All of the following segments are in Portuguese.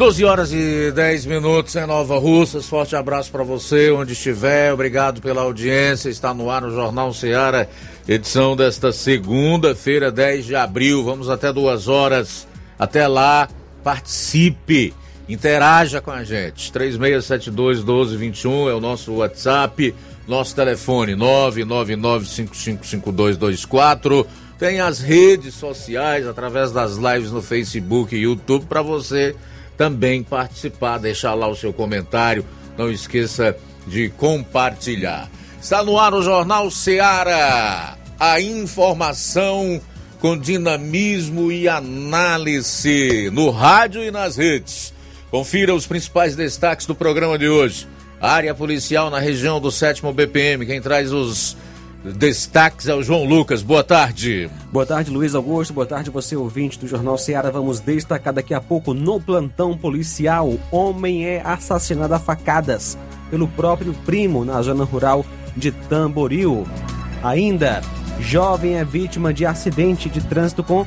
12 horas e 10 minutos em Nova Russas. Forte abraço para você, onde estiver. Obrigado pela audiência. Está no ar o Jornal Seara, edição desta segunda-feira, 10 de abril. Vamos até duas horas. Até lá, participe, interaja com a gente. 3672-1221 é o nosso WhatsApp, nosso telefone 999555224. Tem as redes sociais através das lives no Facebook e YouTube para você também participar, deixar lá o seu comentário. Não esqueça de compartilhar. Está no ar o Jornal Seara. A informação com dinamismo e análise no rádio e nas redes. Confira os principais destaques do programa de hoje. área policial na região do 7 BPM. Quem traz os Destaques ao João Lucas. Boa tarde. Boa tarde, Luiz Augusto. Boa tarde, você ouvinte do Jornal Ceará. Vamos destacar daqui a pouco no plantão policial. Homem é assassinado a facadas pelo próprio primo na zona rural de Tamboril. Ainda, jovem é vítima de acidente de trânsito com.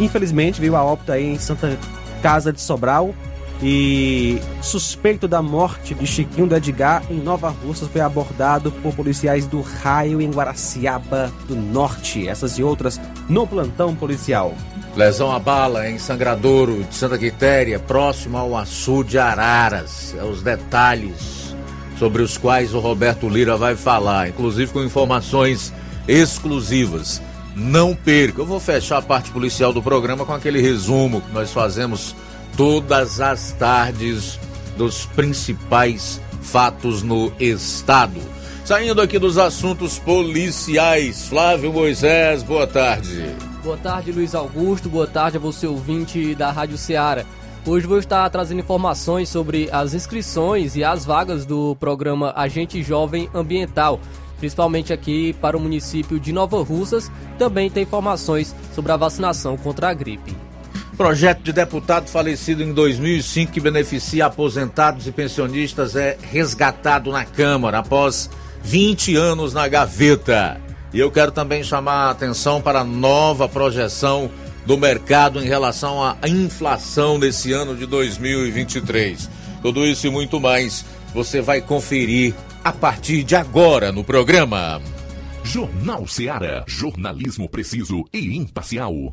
Infelizmente, veio a óbito aí em Santa Casa de Sobral. E suspeito da morte de Chiquinho do Edgar em Nova Russas foi abordado por policiais do Raio em Guaraciaba do Norte. Essas e outras no plantão policial. Lesão a bala em Sangradouro de Santa Quitéria, próximo ao açude Araras. É os detalhes sobre os quais o Roberto Lira vai falar, inclusive com informações exclusivas. Não perca. Eu vou fechar a parte policial do programa com aquele resumo que nós fazemos todas as tardes dos principais fatos no estado. Saindo aqui dos assuntos policiais, Flávio Moisés, boa tarde. Boa tarde, Luiz Augusto. Boa tarde a você, ouvinte da Rádio Ceará. Hoje vou estar trazendo informações sobre as inscrições e as vagas do programa Agente Jovem Ambiental, principalmente aqui para o município de Nova Russas. Também tem informações sobre a vacinação contra a gripe. Projeto de deputado falecido em 2005 que beneficia aposentados e pensionistas é resgatado na Câmara após 20 anos na gaveta. E eu quero também chamar a atenção para a nova projeção do mercado em relação à inflação desse ano de 2023. Tudo isso e muito mais você vai conferir a partir de agora no programa. Jornal Seara. Jornalismo preciso e imparcial.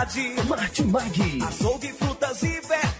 Martimag. Açougue, frutas e verduras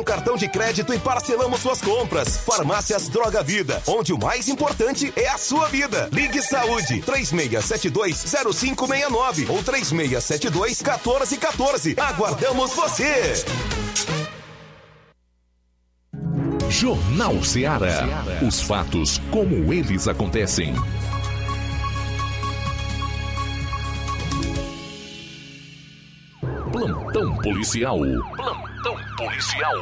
cartão de crédito e parcelamos suas compras. Farmácias Droga Vida, onde o mais importante é a sua vida. Ligue Saúde 36720569 ou 36721414. Aguardamos você. Jornal Ceará. Os fatos como eles acontecem. Plantão policial. Plantão policial.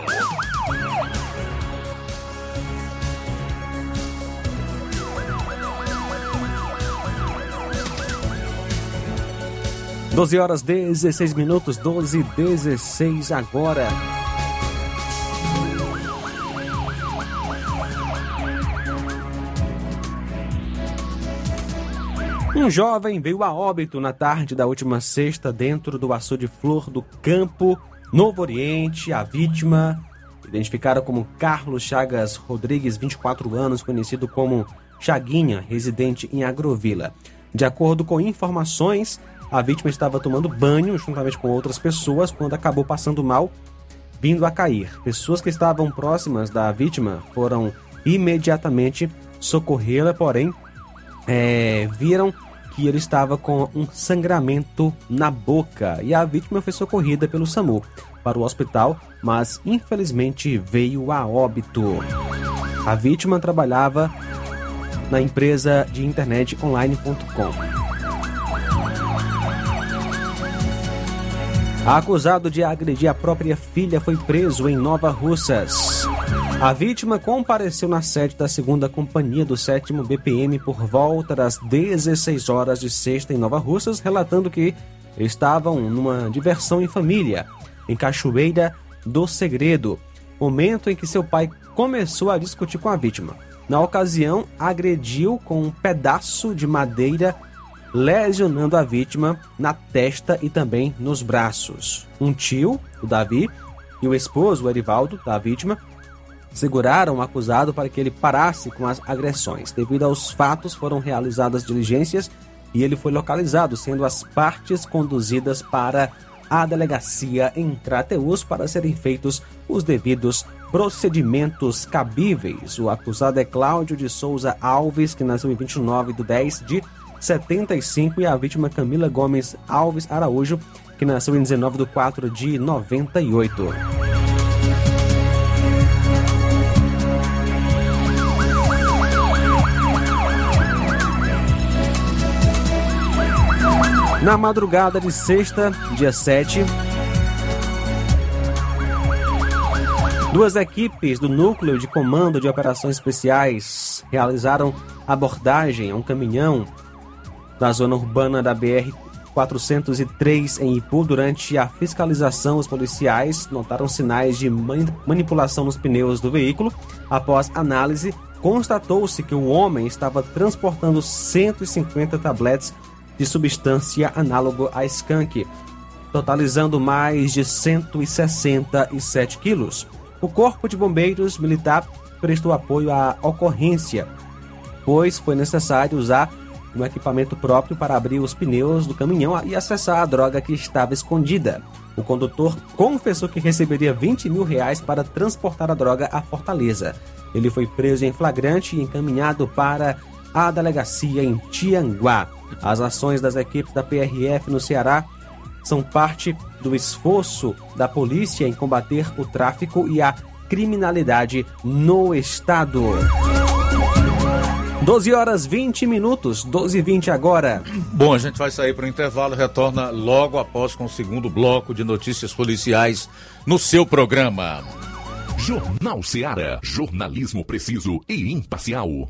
Doze horas 16 minutos, 12 16 agora. Um jovem veio a óbito na tarde da última sexta dentro do açude Flor do Campo, Novo Oriente. A vítima, identificada como Carlos Chagas Rodrigues, 24 anos, conhecido como Chaguinha, residente em Agrovila. De acordo com informações, a vítima estava tomando banho juntamente com outras pessoas quando acabou passando mal, vindo a cair. Pessoas que estavam próximas da vítima foram imediatamente socorrê-la, porém é, viram que ele estava com um sangramento na boca e a vítima foi socorrida pelo SAMU para o hospital, mas infelizmente veio a óbito. A vítima trabalhava na empresa de internet online.com. Acusado de agredir a própria filha foi preso em Nova Russas. A vítima compareceu na sede da segunda companhia do 7 BPM por volta das 16 horas de sexta em Nova Russas, relatando que estavam numa diversão em família, em Cachoeira do Segredo, momento em que seu pai começou a discutir com a vítima. Na ocasião, agrediu com um pedaço de madeira, lesionando a vítima na testa e também nos braços. Um tio, o Davi, e o esposo, o Erivaldo, da vítima, seguraram o acusado para que ele parasse com as agressões. Devido aos fatos, foram realizadas diligências e ele foi localizado, sendo as partes conduzidas para a delegacia em Crateus para serem feitos os devidos procedimentos cabíveis. O acusado é Cláudio de Souza Alves, que nasceu em 29 de 10 de 75, e a vítima Camila Gomes Alves Araújo, que nasceu em 19 de 4 de 98. Na madrugada de sexta, dia 7, duas equipes do Núcleo de Comando de Operações Especiais realizaram abordagem a um caminhão na zona urbana da BR 403 em Ipu. Durante a fiscalização, os policiais notaram sinais de manipulação nos pneus do veículo. Após análise, constatou-se que o homem estava transportando 150 tabletes de substância análogo a skunk, totalizando mais de 167 quilos. O Corpo de Bombeiros Militar prestou apoio à ocorrência, pois foi necessário usar um equipamento próprio para abrir os pneus do caminhão e acessar a droga que estava escondida. O condutor confessou que receberia 20 mil reais para transportar a droga à Fortaleza. Ele foi preso em flagrante e encaminhado para a delegacia em Tianguá. As ações das equipes da PRF no Ceará são parte do esforço da polícia em combater o tráfico e a criminalidade no estado. 12 horas 20 minutos, 12 e 20 agora. Bom, a gente vai sair para o intervalo, retorna logo após com o segundo bloco de notícias policiais no seu programa. Jornal Seara. Jornalismo preciso e imparcial.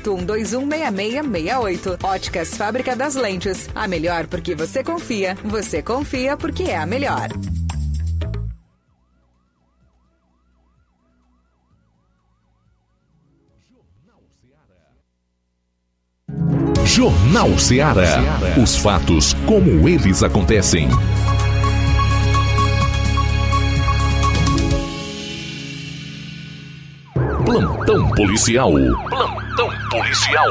81216668. Óticas Fábrica das Lentes. A melhor porque você confia. Você confia porque é a melhor. Jornal Ceará. Os fatos como eles acontecem. Plantão policial. Plantão policial.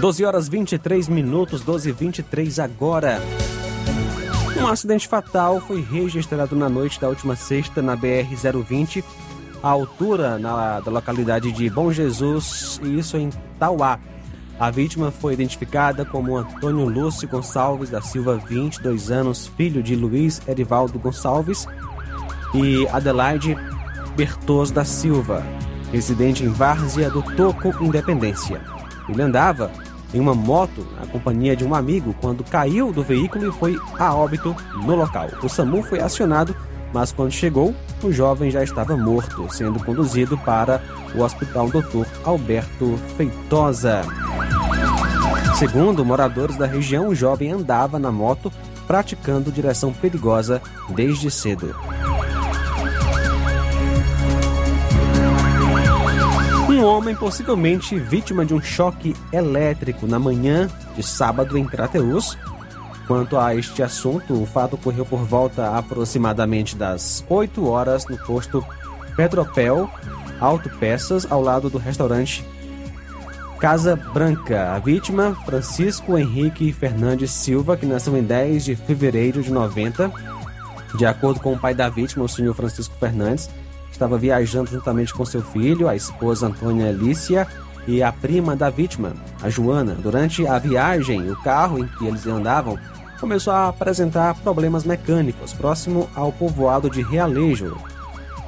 Doze horas 23 minutos, 12 e 23 agora. Um acidente fatal foi registrado na noite da última sexta na BR-020, à altura na, da localidade de Bom Jesus, e isso em Tauá. A vítima foi identificada como Antônio Lúcio Gonçalves da Silva, 22 anos, filho de Luiz Erivaldo Gonçalves e Adelaide Bertoso da Silva, residente em Várzea do Toco, Independência. Ele andava em uma moto na companhia de um amigo quando caiu do veículo e foi a óbito no local. O SAMU foi acionado mas quando chegou, o jovem já estava morto, sendo conduzido para o Hospital Dr. Alberto Feitosa. Segundo moradores da região, o jovem andava na moto praticando direção perigosa desde cedo. Um homem possivelmente vítima de um choque elétrico na manhã de sábado em Crateus. Quanto a este assunto, o fato ocorreu por volta aproximadamente das 8 horas no posto Petropel Autopeças, ao lado do restaurante Casa Branca. A vítima, Francisco Henrique Fernandes Silva, que nasceu em 10 de fevereiro de 90. De acordo com o pai da vítima, o senhor Francisco Fernandes, estava viajando juntamente com seu filho, a esposa Antônia Alicia e a prima da vítima, a Joana. Durante a viagem, o carro em que eles andavam começou a apresentar problemas mecânicos próximo ao povoado de Realejo.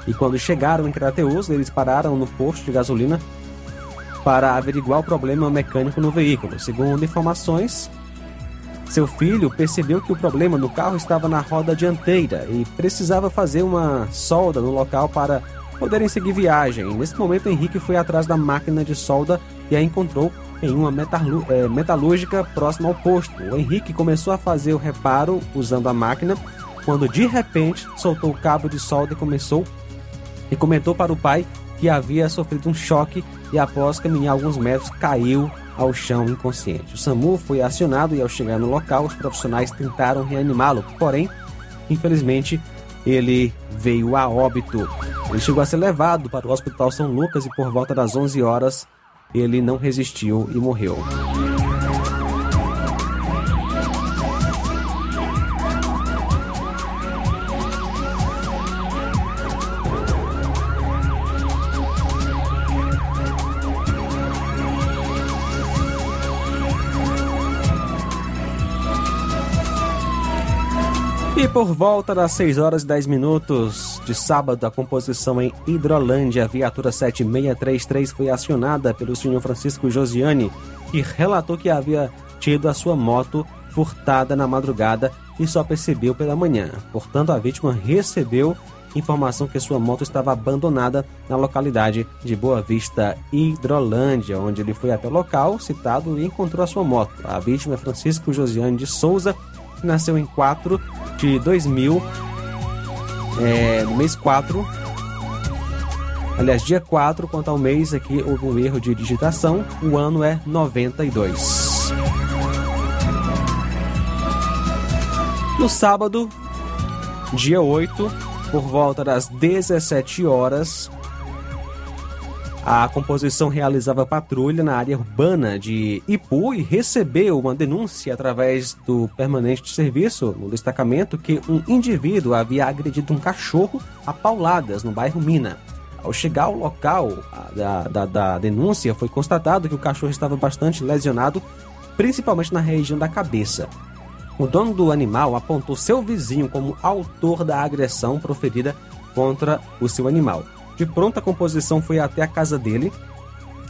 E quando chegaram em Crateus, eles pararam no posto de gasolina para averiguar o problema mecânico no veículo. Segundo informações, seu filho percebeu que o problema no carro estava na roda dianteira e precisava fazer uma solda no local para poderem seguir viagem. Nesse momento, Henrique foi atrás da máquina de solda e a encontrou em uma é, metalúrgica próxima ao posto. O Henrique começou a fazer o reparo usando a máquina quando de repente soltou o cabo de solda e começou e comentou para o pai que havia sofrido um choque e após caminhar alguns metros caiu ao chão inconsciente. O SAMU foi acionado e ao chegar no local os profissionais tentaram reanimá-lo, porém, infelizmente, ele veio a óbito. Ele chegou a ser levado para o Hospital São Lucas e por volta das 11 horas ele não resistiu e morreu. E por volta das 6 horas e 10 minutos de sábado, a composição em Hidrolândia, a viatura 7633 foi acionada pelo senhor Francisco Josiane, que relatou que havia tido a sua moto furtada na madrugada e só percebeu pela manhã. Portanto, a vítima recebeu informação que sua moto estava abandonada na localidade de Boa Vista, Hidrolândia, onde ele foi até o local citado e encontrou a sua moto. A vítima é Francisco Josiane de Souza, que nasceu em 4 de 2000, é, no mês 4. Aliás, dia 4, quanto ao mês, aqui houve um erro de digitação. O ano é 92. No sábado, dia 8, por volta das 17 horas, a composição realizava patrulha na área urbana de Ipu e recebeu uma denúncia através do permanente de serviço no destacamento que um indivíduo havia agredido um cachorro a pauladas no bairro Mina. Ao chegar ao local da, da, da denúncia, foi constatado que o cachorro estava bastante lesionado, principalmente na região da cabeça. O dono do animal apontou seu vizinho como autor da agressão proferida contra o seu animal. De pronta composição foi até a casa dele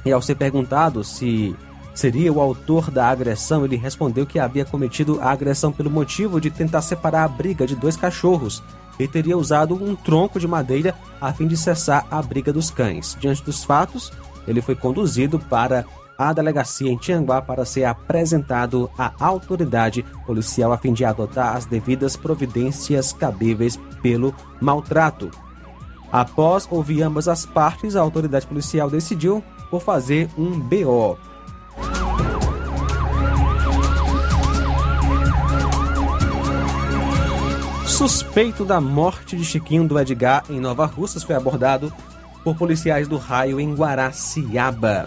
e ao ser perguntado se seria o autor da agressão, ele respondeu que havia cometido a agressão pelo motivo de tentar separar a briga de dois cachorros e teria usado um tronco de madeira a fim de cessar a briga dos cães. Diante dos fatos, ele foi conduzido para a delegacia em Tianguá para ser apresentado à autoridade policial a fim de adotar as devidas providências cabíveis pelo maltrato. Após ouvir ambas as partes, a autoridade policial decidiu por fazer um BO. Suspeito da morte de Chiquinho do Edgar em Nova Russas foi abordado por policiais do raio em Guaraciaba.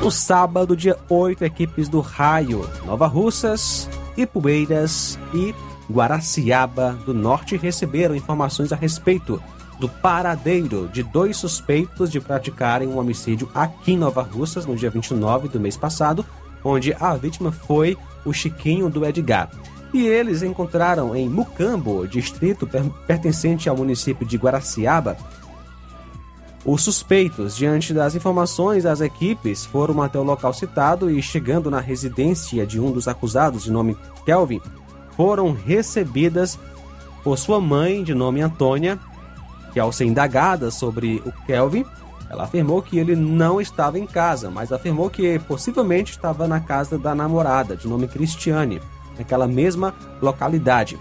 No sábado, dia 8, equipes do Raio, Nova Russas, Ipueiras e Guaraciaba do Norte receberam informações a respeito do paradeiro de dois suspeitos de praticarem um homicídio aqui em Nova Russas no dia 29 do mês passado, onde a vítima foi o Chiquinho do Edgar. E eles encontraram em Mucambo, distrito pertencente ao município de Guaraciaba, os suspeitos, diante das informações, as equipes foram até o local citado e, chegando na residência de um dos acusados, de nome Kelvin, foram recebidas por sua mãe, de nome Antônia, que ao ser indagada sobre o Kelvin, ela afirmou que ele não estava em casa, mas afirmou que possivelmente estava na casa da namorada, de nome Cristiane, naquela mesma localidade.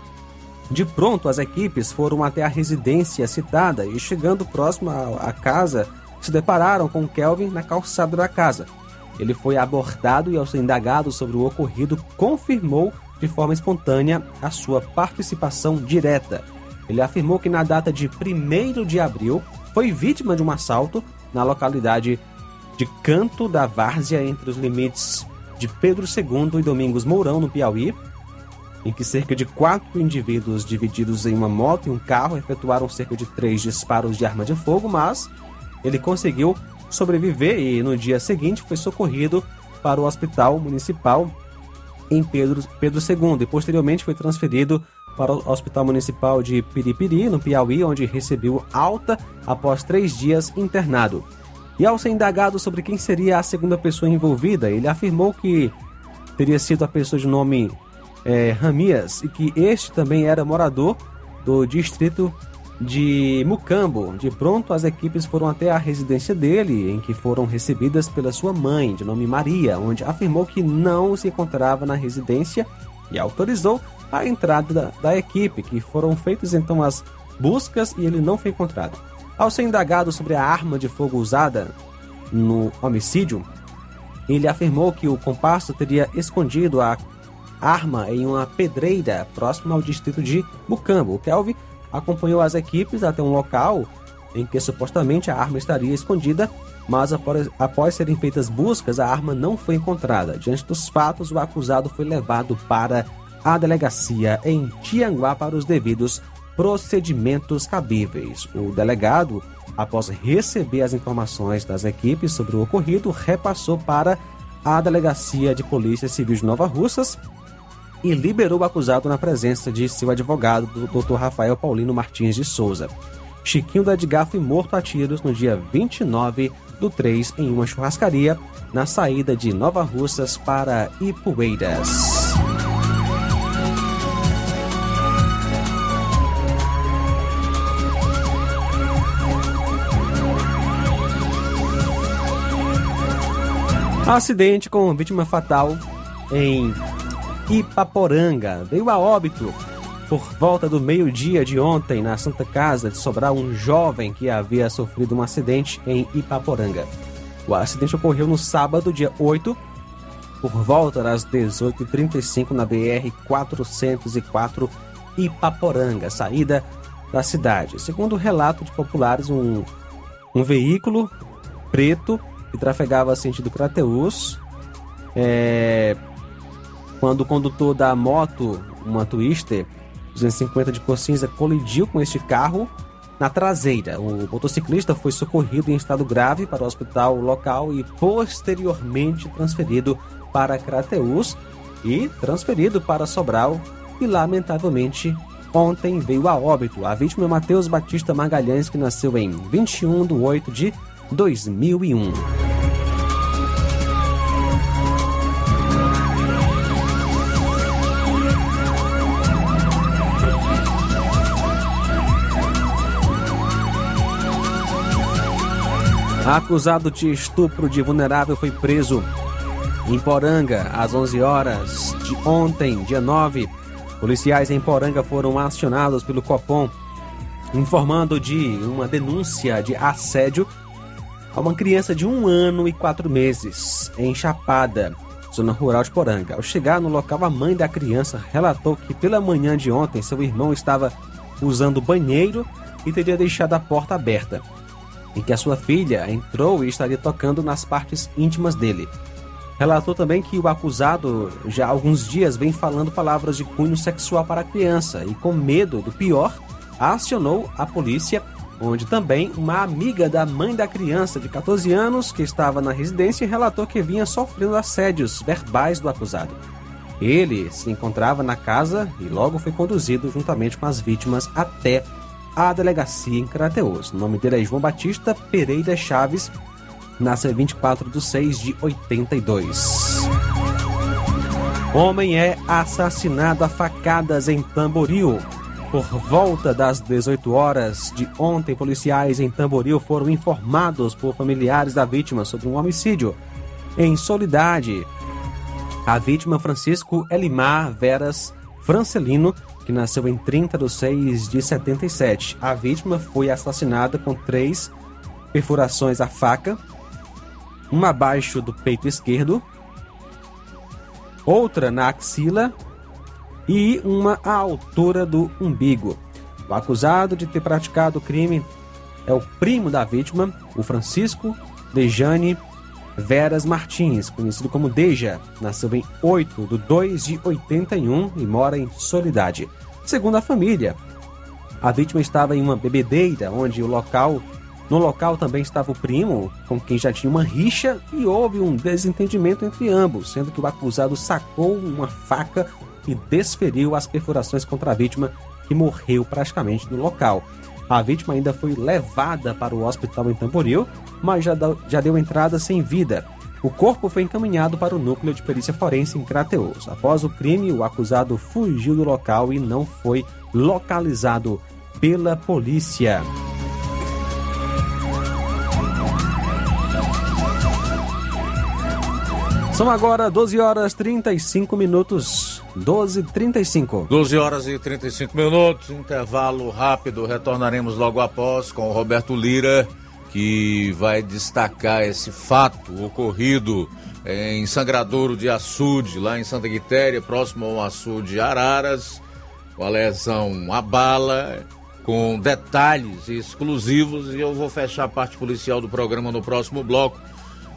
De pronto, as equipes foram até a residência citada e, chegando próximo à casa, se depararam com Kelvin na calçada da casa. Ele foi abordado e, ao ser indagado sobre o ocorrido, confirmou de forma espontânea a sua participação direta. Ele afirmou que na data de 1 de abril foi vítima de um assalto na localidade de Canto da Várzea, entre os limites de Pedro II e Domingos Mourão, no Piauí, em que cerca de quatro indivíduos divididos em uma moto e um carro efetuaram cerca de três disparos de arma de fogo, mas ele conseguiu sobreviver e no dia seguinte foi socorrido para o hospital municipal em Pedro, Pedro II e posteriormente foi transferido para o Hospital Municipal de Piripiri, no Piauí, onde recebeu alta após três dias internado. E ao ser indagado sobre quem seria a segunda pessoa envolvida, ele afirmou que teria sido a pessoa de nome é, Ramias e que este também era morador do distrito de Mucambo. De pronto, as equipes foram até a residência dele, em que foram recebidas pela sua mãe, de nome Maria, onde afirmou que não se encontrava na residência e autorizou a entrada da, da equipe, que foram feitas então as buscas e ele não foi encontrado. Ao ser indagado sobre a arma de fogo usada no homicídio, ele afirmou que o comparsa teria escondido a arma em uma pedreira próxima ao distrito de Bucambo. O Kelvin acompanhou as equipes até um local em que supostamente a arma estaria escondida, mas após, após serem feitas buscas, a arma não foi encontrada. Diante dos fatos, o acusado foi levado para à delegacia em Tianguá para os devidos procedimentos cabíveis. O delegado, após receber as informações das equipes sobre o ocorrido, repassou para a Delegacia de Polícia Civil de Nova Russas e liberou o acusado na presença de seu advogado, Dr. Rafael Paulino Martins de Souza. Chiquinho da Edgar foi morto a tiros no dia 29 do 3 em uma churrascaria na saída de Nova Russas para Ipueiras. Acidente com vítima fatal em Ipaporanga. Veio a óbito por volta do meio-dia de ontem na Santa Casa de Sobral um jovem que havia sofrido um acidente em Ipaporanga. O acidente ocorreu no sábado, dia 8, por volta das 18h35 na BR 404 Ipaporanga, saída da cidade. Segundo o relato de populares, um, um veículo preto que trafegava sentido Crateus. É, quando o condutor da moto, uma Twister 250 de cor cinza, colidiu com este carro na traseira. O motociclista foi socorrido em estado grave para o hospital local e posteriormente transferido para Crateus e transferido para Sobral e lamentavelmente ontem veio a óbito. A vítima é Matheus Batista Magalhães que nasceu em 21 de 8 de 2001. Acusado de estupro de vulnerável foi preso em Poranga às 11 horas de ontem, dia 9. Policiais em Poranga foram acionados pelo Copom informando de uma denúncia de assédio a uma criança de um ano e quatro meses, em Chapada, zona rural de Poranga. Ao chegar no local, a mãe da criança relatou que pela manhã de ontem seu irmão estava usando o banheiro e teria deixado a porta aberta, em que a sua filha entrou e estaria tocando nas partes íntimas dele. Relatou também que o acusado já há alguns dias vem falando palavras de cunho sexual para a criança e, com medo do pior, acionou a polícia onde também uma amiga da mãe da criança de 14 anos que estava na residência relatou que vinha sofrendo assédios verbais do acusado. Ele se encontrava na casa e logo foi conduzido juntamente com as vítimas até a delegacia em Crateus. O nome dele é João Batista Pereira Chaves, nasceu 24 de 6 de 82. Homem é assassinado a facadas em Tamboril. Por volta das 18 horas de ontem, policiais em Tamboril foram informados por familiares da vítima sobre um homicídio em Solidade. A vítima Francisco Elimar Veras Francelino, que nasceu em 30 de 6 de 77. A vítima foi assassinada com três perfurações à faca, uma abaixo do peito esquerdo, outra na axila e uma à altura do umbigo. O acusado de ter praticado o crime é o primo da vítima, o Francisco Dejane Veras Martins, conhecido como Deja, nasceu em 8 de 2 de 81 e mora em Solidade. Segundo a família, a vítima estava em uma bebedeira, onde o local no local também estava o primo, com quem já tinha uma rixa, e houve um desentendimento entre ambos, sendo que o acusado sacou uma faca e desferiu as perfurações contra a vítima, que morreu praticamente no local. A vítima ainda foi levada para o hospital em Tamboril, mas já, já deu entrada sem vida. O corpo foi encaminhado para o núcleo de perícia forense em Crateus. Após o crime, o acusado fugiu do local e não foi localizado pela polícia. São agora 12 horas 35 minutos. 12 35 12 horas e 35 minutos, intervalo rápido. Retornaremos logo após com o Roberto Lira, que vai destacar esse fato ocorrido em Sangradouro de Açude, lá em Santa Quitéria, próximo ao açude Araras, com a lesão a bala, com detalhes exclusivos. E eu vou fechar a parte policial do programa no próximo bloco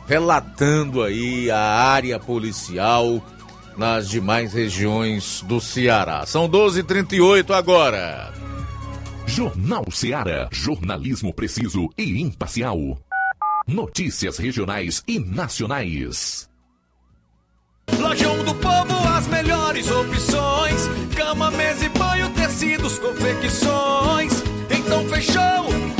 relatando aí a área policial nas demais regiões do Ceará. São 12h38 agora. Jornal Ceará, jornalismo preciso e imparcial. Notícias regionais e nacionais. Lojão do Povo, as melhores opções: cama, mesa e banho, tecidos, confecções. Então fechou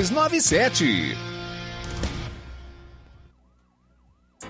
62 3297.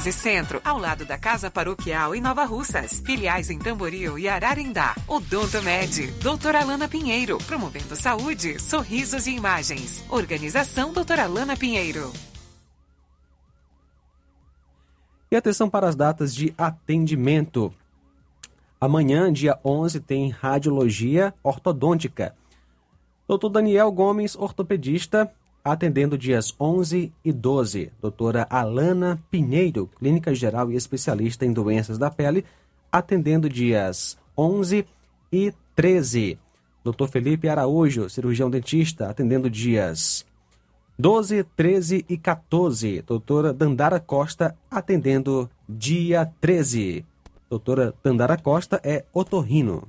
13 Centro, ao lado da Casa Paroquial em Nova Russas. Filiais em Tamboril e Ararindá. Odonto Med, doutora Alana Pinheiro, promovendo saúde, sorrisos e imagens. Organização doutora Alana Pinheiro. E atenção para as datas de atendimento. Amanhã, dia 11, tem radiologia ortodôntica. Doutor Daniel Gomes, ortopedista, atendendo dias 11 e 12. Doutora Alana Pinheiro, clínica geral e especialista em doenças da pele, atendendo dias 11 e 13. Doutor Felipe Araújo, cirurgião dentista, atendendo dias 12, 13 e 14. Doutora Dandara Costa, atendendo dia 13. Doutora Tandara Costa é otorrino.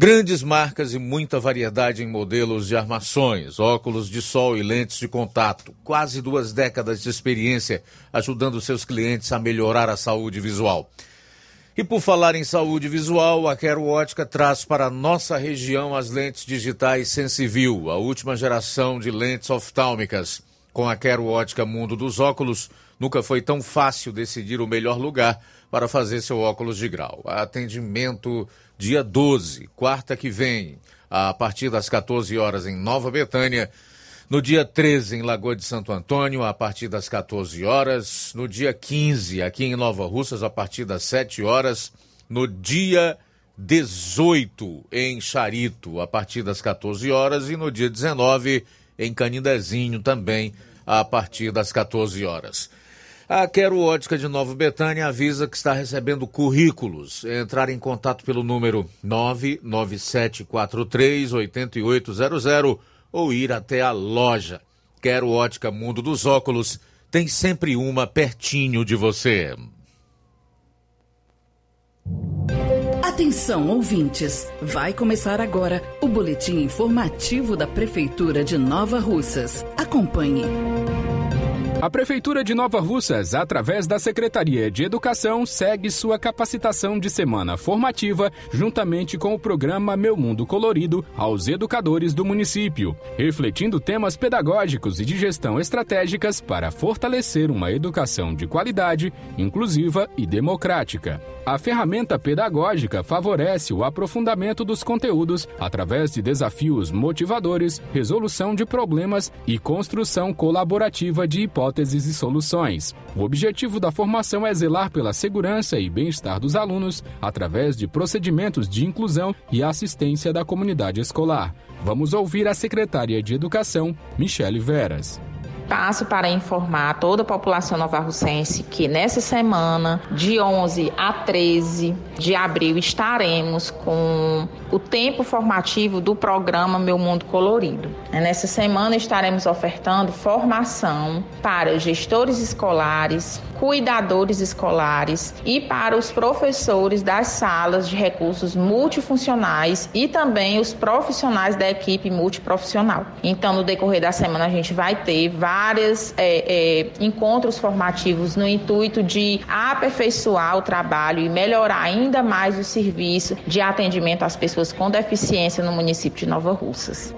Grandes marcas e muita variedade em modelos de armações, óculos de sol e lentes de contato. Quase duas décadas de experiência ajudando seus clientes a melhorar a saúde visual. E por falar em saúde visual, a Quero Ótica traz para nossa região as lentes digitais Sensivil, a última geração de lentes oftálmicas. Com a Quero Ótica Mundo dos Óculos, nunca foi tão fácil decidir o melhor lugar para fazer seu óculos de grau. Atendimento dia 12, quarta que vem, a partir das 14 horas em Nova Betânia no dia 13, em Lagoa de Santo Antônio, a partir das 14 horas. No dia 15, aqui em Nova Russas, a partir das 7 horas. No dia 18, em Charito, a partir das 14 horas. E no dia 19, em Canindezinho, também, a partir das 14 horas. A Quero Ótica de Nova Betânia avisa que está recebendo currículos. Entrar em contato pelo número 99743 8800 ou ir até a loja. Quero Ótica Mundo dos Óculos, tem sempre uma pertinho de você. Atenção, ouvintes! Vai começar agora o boletim informativo da Prefeitura de Nova Russas. Acompanhe. A Prefeitura de Nova Russas, através da Secretaria de Educação, segue sua capacitação de semana formativa, juntamente com o programa Meu Mundo Colorido, aos educadores do município, refletindo temas pedagógicos e de gestão estratégicas para fortalecer uma educação de qualidade, inclusiva e democrática. A ferramenta pedagógica favorece o aprofundamento dos conteúdos através de desafios motivadores, resolução de problemas e construção colaborativa de hipóteses e soluções. O objetivo da formação é zelar pela segurança e bem-estar dos alunos através de procedimentos de inclusão e assistência da comunidade escolar. Vamos ouvir a secretária de Educação, Michele Veras. Passo para informar toda a população novarrucense que nessa semana, de 11 a 13 de abril, estaremos com o tempo formativo do programa Meu Mundo Colorido. Nessa semana estaremos ofertando formação para gestores escolares, cuidadores escolares e para os professores das salas de recursos multifuncionais e também os profissionais da equipe multiprofissional. Então, no decorrer da semana, a gente vai ter vários é, é, encontros formativos no intuito de aperfeiçoar o trabalho e melhorar ainda mais o serviço de atendimento às pessoas com deficiência no município de Nova Russas.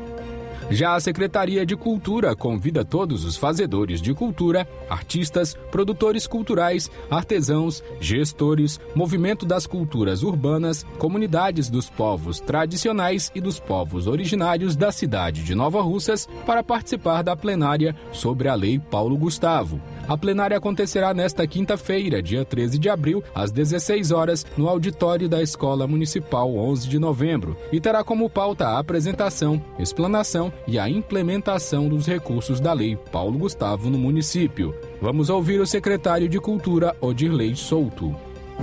Já a Secretaria de Cultura convida todos os fazedores de cultura, artistas, produtores culturais, artesãos, gestores, movimento das culturas urbanas, comunidades dos povos tradicionais e dos povos originários da cidade de Nova Russas para participar da plenária sobre a Lei Paulo Gustavo. A plenária acontecerá nesta quinta-feira, dia 13 de abril, às 16 horas, no auditório da Escola Municipal 11 de novembro, e terá como pauta a apresentação, explanação e a implementação dos recursos da Lei Paulo Gustavo no município. Vamos ouvir o secretário de Cultura, Odirley Souto.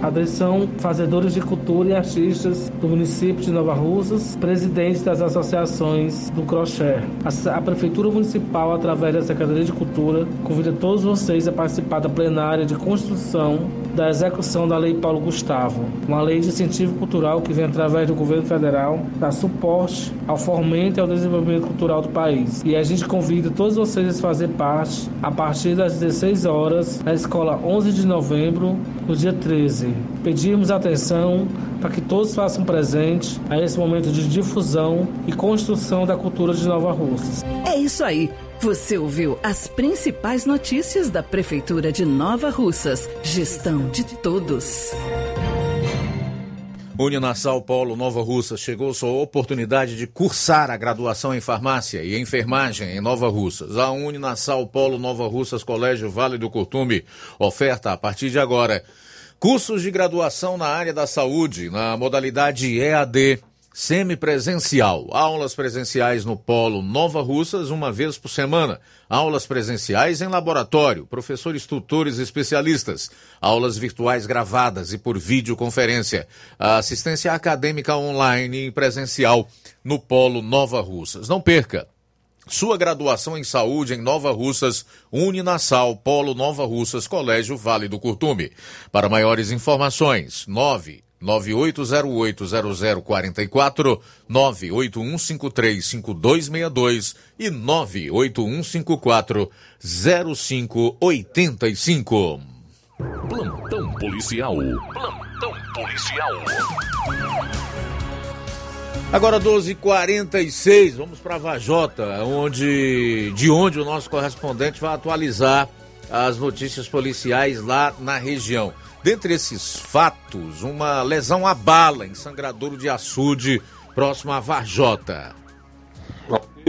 Atenção, fazedores de cultura e artistas do município de Nova Russas, presidentes das associações do Crochê. A, a, Prefeitura Municipal, através da Secretaria de Cultura, convida todos vocês a participar da plenária de construção da execução da Lei Paulo Gustavo, uma lei de incentivo cultural que vem através do governo federal dar suporte ao fomento e ao desenvolvimento cultural do país. E a gente convida todos vocês a fazer parte a partir das 16 horas na escola 11 de novembro, no dia 13. Pedimos atenção para que todos façam presente a esse momento de difusão e construção da cultura de Nova Rússia. É isso aí. Você ouviu as principais notícias da Prefeitura de Nova Russas. Gestão de todos. Uninasal Polo Nova Russa chegou sua oportunidade de cursar a graduação em farmácia e enfermagem em Nova Russas. A Uninasal Polo Nova Russas Colégio Vale do Curtume oferta a partir de agora cursos de graduação na área da saúde, na modalidade EAD semipresencial. Aulas presenciais no Polo Nova Russas uma vez por semana. Aulas presenciais em laboratório, professores tutores especialistas. Aulas virtuais gravadas e por videoconferência. Assistência acadêmica online e presencial no Polo Nova Russas. Não perca! Sua graduação em saúde em Nova Russas, Uninasal, Polo Nova Russas, Colégio Vale do Curtume. Para maiores informações, 9 98080044, 981535262 e 981540585. Plantão policial. Plantão policial. Agora 12:46, vamos para Vajota, onde de onde o nosso correspondente vai atualizar as notícias policiais lá na região. Dentre esses fatos, uma lesão à bala em Sangradouro de Açude, próximo a Varjota.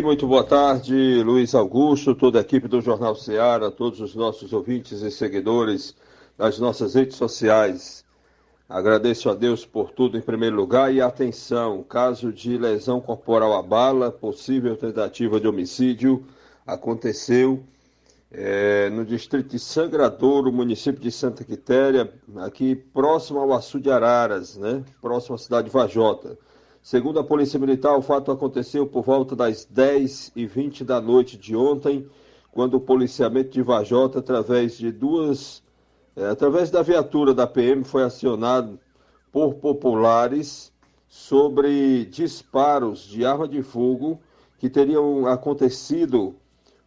Muito boa tarde, Luiz Augusto, toda a equipe do Jornal Ceará, todos os nossos ouvintes e seguidores das nossas redes sociais. Agradeço a Deus por tudo em primeiro lugar e atenção, caso de lesão corporal à bala, possível tentativa de homicídio, aconteceu é, no distrito de Sangradouro, município de Santa Quitéria, aqui próximo ao Açu de Araras, né? próximo à cidade de Vajota. Segundo a Polícia Militar, o fato aconteceu por volta das 10 e 20 da noite de ontem, quando o policiamento de Vajota, através de duas, é, através da viatura da PM, foi acionado por populares sobre disparos de arma de fogo que teriam acontecido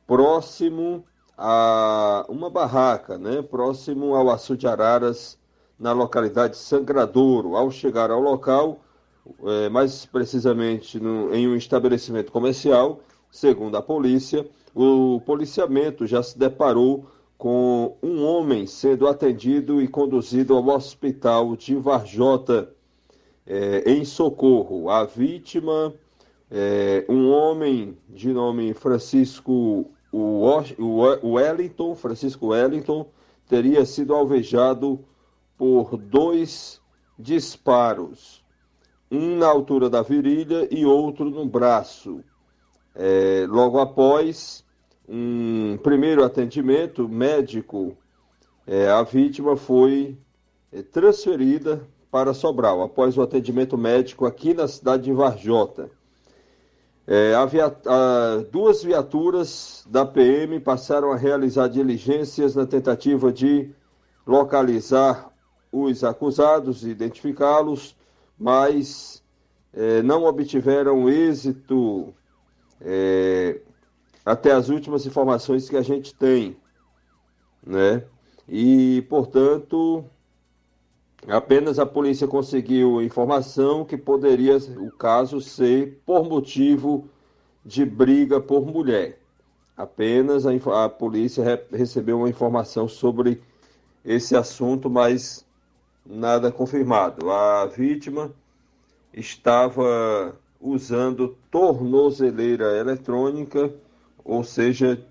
próximo a uma barraca, né, próximo ao Açu de Araras, na localidade Sangradouro. Ao chegar ao local, é, mais precisamente no, em um estabelecimento comercial, segundo a polícia, o policiamento já se deparou com um homem sendo atendido e conduzido ao hospital de Varjota, é, em socorro. A vítima, é, um homem de nome Francisco o Wellington, Francisco Wellington, teria sido alvejado por dois disparos, um na altura da virilha e outro no braço. É, logo após um primeiro atendimento médico, é, a vítima foi é, transferida para Sobral, após o atendimento médico aqui na cidade de Varjota. É, duas viaturas da PM passaram a realizar diligências na tentativa de localizar os acusados e identificá-los, mas é, não obtiveram êxito é, até as últimas informações que a gente tem, né? E, portanto, Apenas a polícia conseguiu informação que poderia o caso ser por motivo de briga por mulher. Apenas a, a polícia re, recebeu uma informação sobre esse assunto, mas nada confirmado. A vítima estava usando tornozeleira eletrônica, ou seja,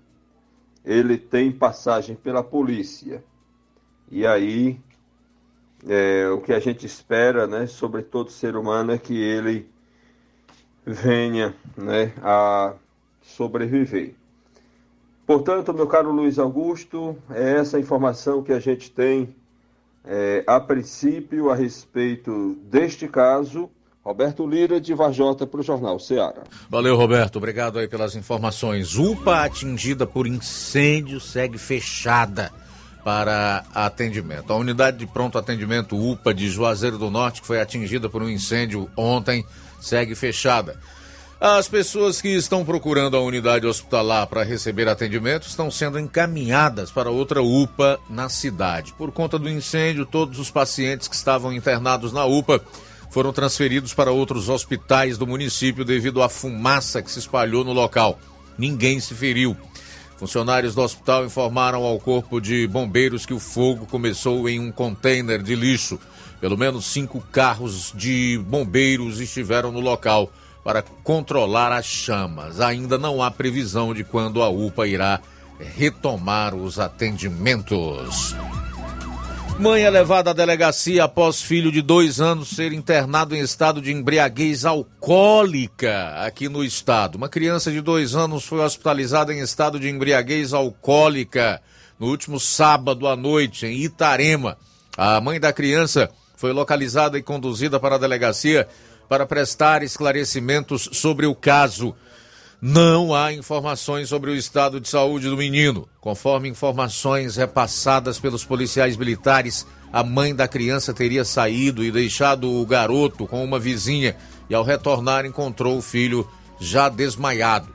ele tem passagem pela polícia. E aí é, o que a gente espera, né, sobre todo ser humano é que ele venha, né, a sobreviver. Portanto, meu caro Luiz Augusto, é essa informação que a gente tem é, a princípio a respeito deste caso. Roberto Lira, de Vajota, para o Jornal Ceará. Valeu, Roberto. Obrigado aí pelas informações. UPA atingida por incêndio segue fechada para atendimento. A unidade de pronto atendimento UPA de Juazeiro do Norte, que foi atingida por um incêndio ontem, segue fechada. As pessoas que estão procurando a unidade hospitalar para receber atendimento estão sendo encaminhadas para outra UPA na cidade. Por conta do incêndio, todos os pacientes que estavam internados na UPA foram transferidos para outros hospitais do município devido à fumaça que se espalhou no local. Ninguém se feriu. Funcionários do hospital informaram ao corpo de bombeiros que o fogo começou em um container de lixo. Pelo menos cinco carros de bombeiros estiveram no local para controlar as chamas. Ainda não há previsão de quando a UPA irá retomar os atendimentos. Mãe é levada à delegacia após filho de dois anos ser internado em estado de embriaguez alcoólica aqui no estado. Uma criança de dois anos foi hospitalizada em estado de embriaguez alcoólica no último sábado à noite em Itarema. A mãe da criança foi localizada e conduzida para a delegacia para prestar esclarecimentos sobre o caso. Não há informações sobre o estado de saúde do menino. Conforme informações repassadas pelos policiais militares, a mãe da criança teria saído e deixado o garoto com uma vizinha e, ao retornar, encontrou o filho já desmaiado.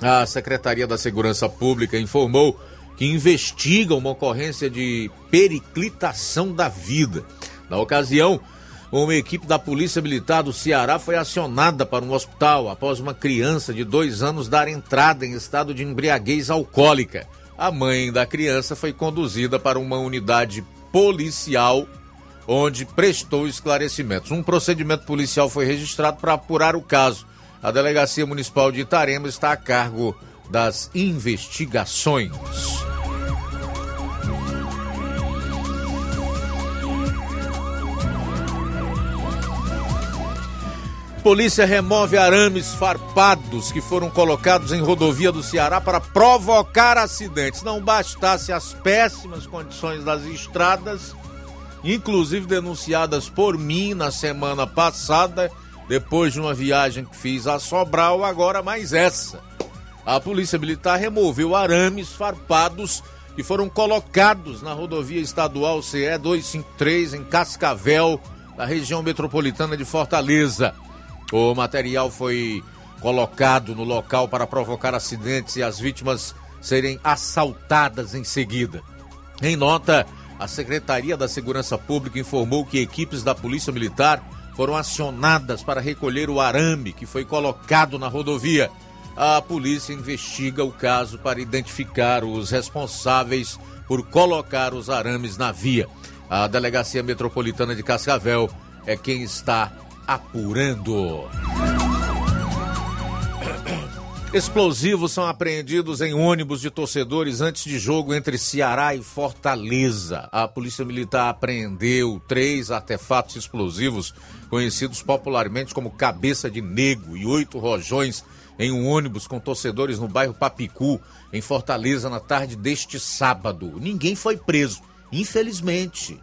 A Secretaria da Segurança Pública informou que investiga uma ocorrência de periclitação da vida. Na ocasião, uma equipe da Polícia Militar do Ceará foi acionada para um hospital após uma criança de dois anos dar entrada em estado de embriaguez alcoólica. A mãe da criança foi conduzida para uma unidade policial onde prestou esclarecimentos. Um procedimento policial foi registrado para apurar o caso. A Delegacia Municipal de Itarema está a cargo das investigações. Polícia remove arames farpados que foram colocados em rodovia do Ceará para provocar acidentes. Não bastasse as péssimas condições das estradas, inclusive denunciadas por mim na semana passada, depois de uma viagem que fiz a Sobral, agora mais essa. A Polícia Militar removeu arames farpados que foram colocados na rodovia estadual CE 253 em Cascavel, na região metropolitana de Fortaleza. O material foi colocado no local para provocar acidentes e as vítimas serem assaltadas em seguida. Em nota, a Secretaria da Segurança Pública informou que equipes da Polícia Militar foram acionadas para recolher o arame que foi colocado na rodovia. A polícia investiga o caso para identificar os responsáveis por colocar os arames na via. A Delegacia Metropolitana de Cascavel é quem está apurando. Explosivos são apreendidos em ônibus de torcedores antes de jogo entre Ceará e Fortaleza. A Polícia Militar apreendeu três artefatos explosivos, conhecidos popularmente como cabeça de nego, e oito rojões em um ônibus com torcedores no bairro Papicu, em Fortaleza, na tarde deste sábado. Ninguém foi preso, infelizmente.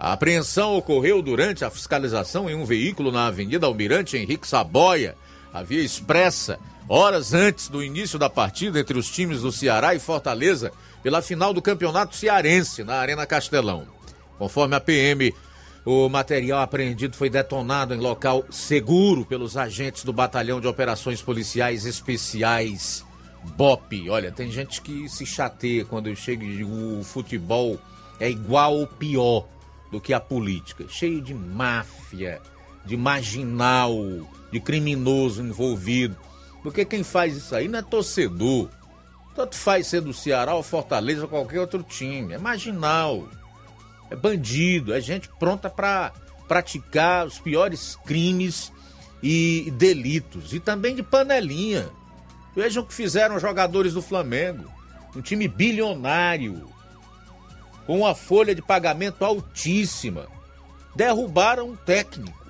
A apreensão ocorreu durante a fiscalização em um veículo na Avenida Almirante Henrique Saboia, a via expressa, horas antes do início da partida entre os times do Ceará e Fortaleza pela final do Campeonato Cearense na Arena Castelão. Conforme a PM, o material apreendido foi detonado em local seguro pelos agentes do Batalhão de Operações Policiais Especiais BOP. Olha, tem gente que se chateia quando eu chego e digo o futebol é igual ou pior do que a política. Cheio de máfia, de marginal, de criminoso envolvido. Porque quem faz isso aí não é torcedor. Tanto faz ser do Ceará ou Fortaleza ou qualquer outro time. É marginal. É bandido. É gente pronta para praticar os piores crimes e delitos. E também de panelinha. Vejam o que fizeram os jogadores do Flamengo. Um time bilionário com uma folha de pagamento altíssima. Derrubaram um técnico.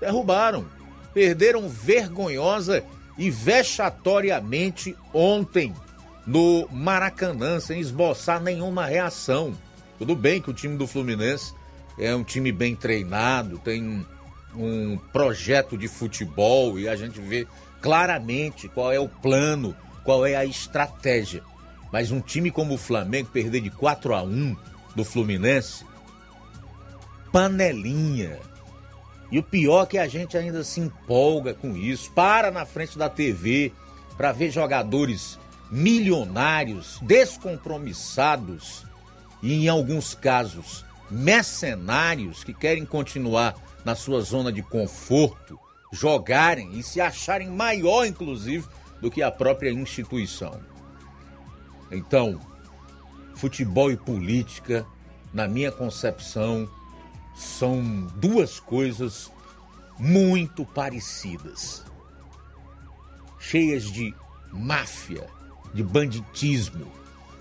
Derrubaram. Perderam vergonhosa e vexatoriamente ontem no Maracanã, sem esboçar nenhuma reação. Tudo bem que o time do Fluminense é um time bem treinado, tem um projeto de futebol e a gente vê claramente qual é o plano, qual é a estratégia. Mas um time como o Flamengo perder de 4 a 1 do Fluminense, panelinha. E o pior é que a gente ainda se empolga com isso, para na frente da TV para ver jogadores milionários, descompromissados e, em alguns casos, mercenários que querem continuar na sua zona de conforto, jogarem e se acharem maior, inclusive, do que a própria instituição. Então, futebol e política, na minha concepção, são duas coisas muito parecidas. Cheias de máfia, de banditismo,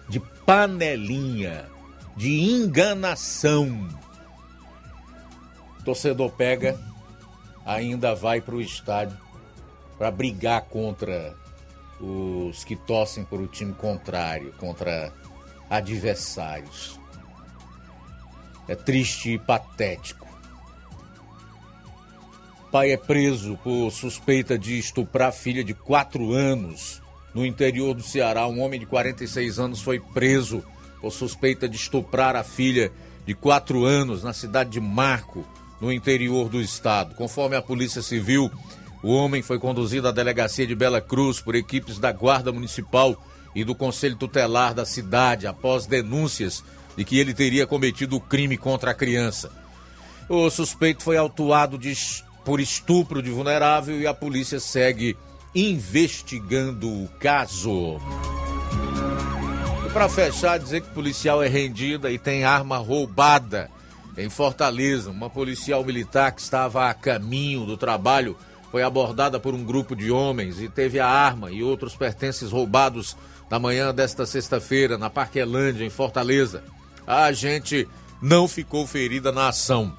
de panelinha. de enganação. Torcedor pega, ainda vai para o estádio para brigar contra os que torcem por o time contrário, contra adversários. É triste e patético. Pai é preso por suspeita de estuprar filha de 4 anos. No interior do Ceará, um homem de 46 anos foi preso por suspeita de estuprar a filha de 4 anos na cidade de Marco, no interior do estado. Conforme a Polícia Civil, o homem foi conduzido à delegacia de Bela Cruz por equipes da Guarda Municipal e do Conselho Tutelar da cidade após denúncias de que ele teria cometido o crime contra a criança. O suspeito foi autuado de, por estupro de vulnerável e a polícia segue investigando o caso. E para fechar, dizer que policial é rendida e tem arma roubada em Fortaleza. Uma policial militar que estava a caminho do trabalho foi abordada por um grupo de homens e teve a arma e outros pertences roubados na manhã desta sexta-feira na Parquelândia, em Fortaleza. A agente não ficou ferida na ação.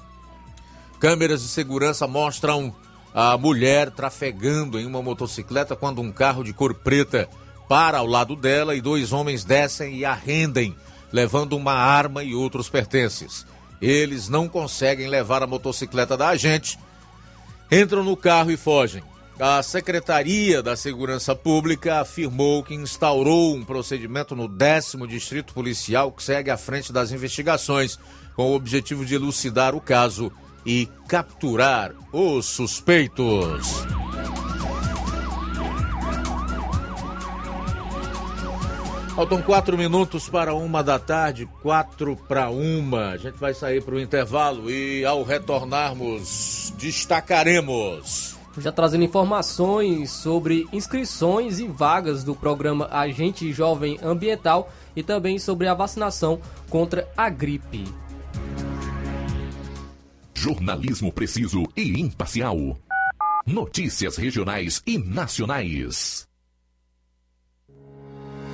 Câmeras de segurança mostram a mulher trafegando em uma motocicleta quando um carro de cor preta para ao lado dela e dois homens descem e a rendem, levando uma arma e outros pertences. Eles não conseguem levar a motocicleta da agente entram no carro e fogem. A Secretaria da Segurança Pública afirmou que instaurou um procedimento no décimo Distrito Policial que segue à frente das investigações, com o objetivo de elucidar o caso e capturar os suspeitos. Faltam quatro minutos para uma da tarde, quatro para uma. A gente vai sair para o intervalo e, ao retornarmos, destacaremos. Já trazendo informações sobre inscrições e vagas do programa Agente Jovem Ambiental e também sobre a vacinação contra a gripe. Jornalismo preciso e imparcial. Notícias regionais e nacionais.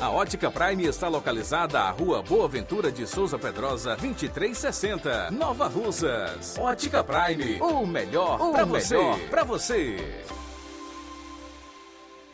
A Ótica Prime está localizada à Rua Boa Ventura de Souza Pedrosa, 2360, Nova Russas. Ótica Prime, o melhor para você. Pra você.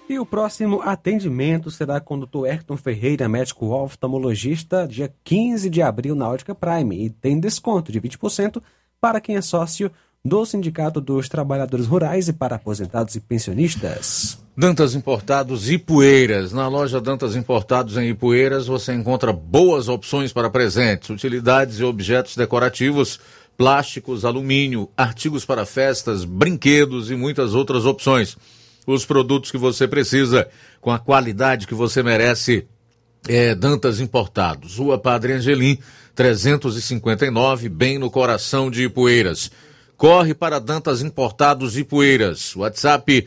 E o próximo atendimento será com o Dr. Ayrton Ferreira, médico oftalmologista, dia 15 de abril na Ótica Prime. E tem desconto de 20% para quem é sócio do Sindicato dos Trabalhadores Rurais e para aposentados e pensionistas. Dantas Importados Ipueiras. Na loja Dantas Importados em Ipueiras você encontra boas opções para presentes, utilidades e objetos decorativos, plásticos, alumínio, artigos para festas, brinquedos e muitas outras opções. Os produtos que você precisa com a qualidade que você merece é Dantas Importados. Rua Padre Angelim, 359, bem no coração de Ipueiras. Corre para Dantas Importados Ipueiras. WhatsApp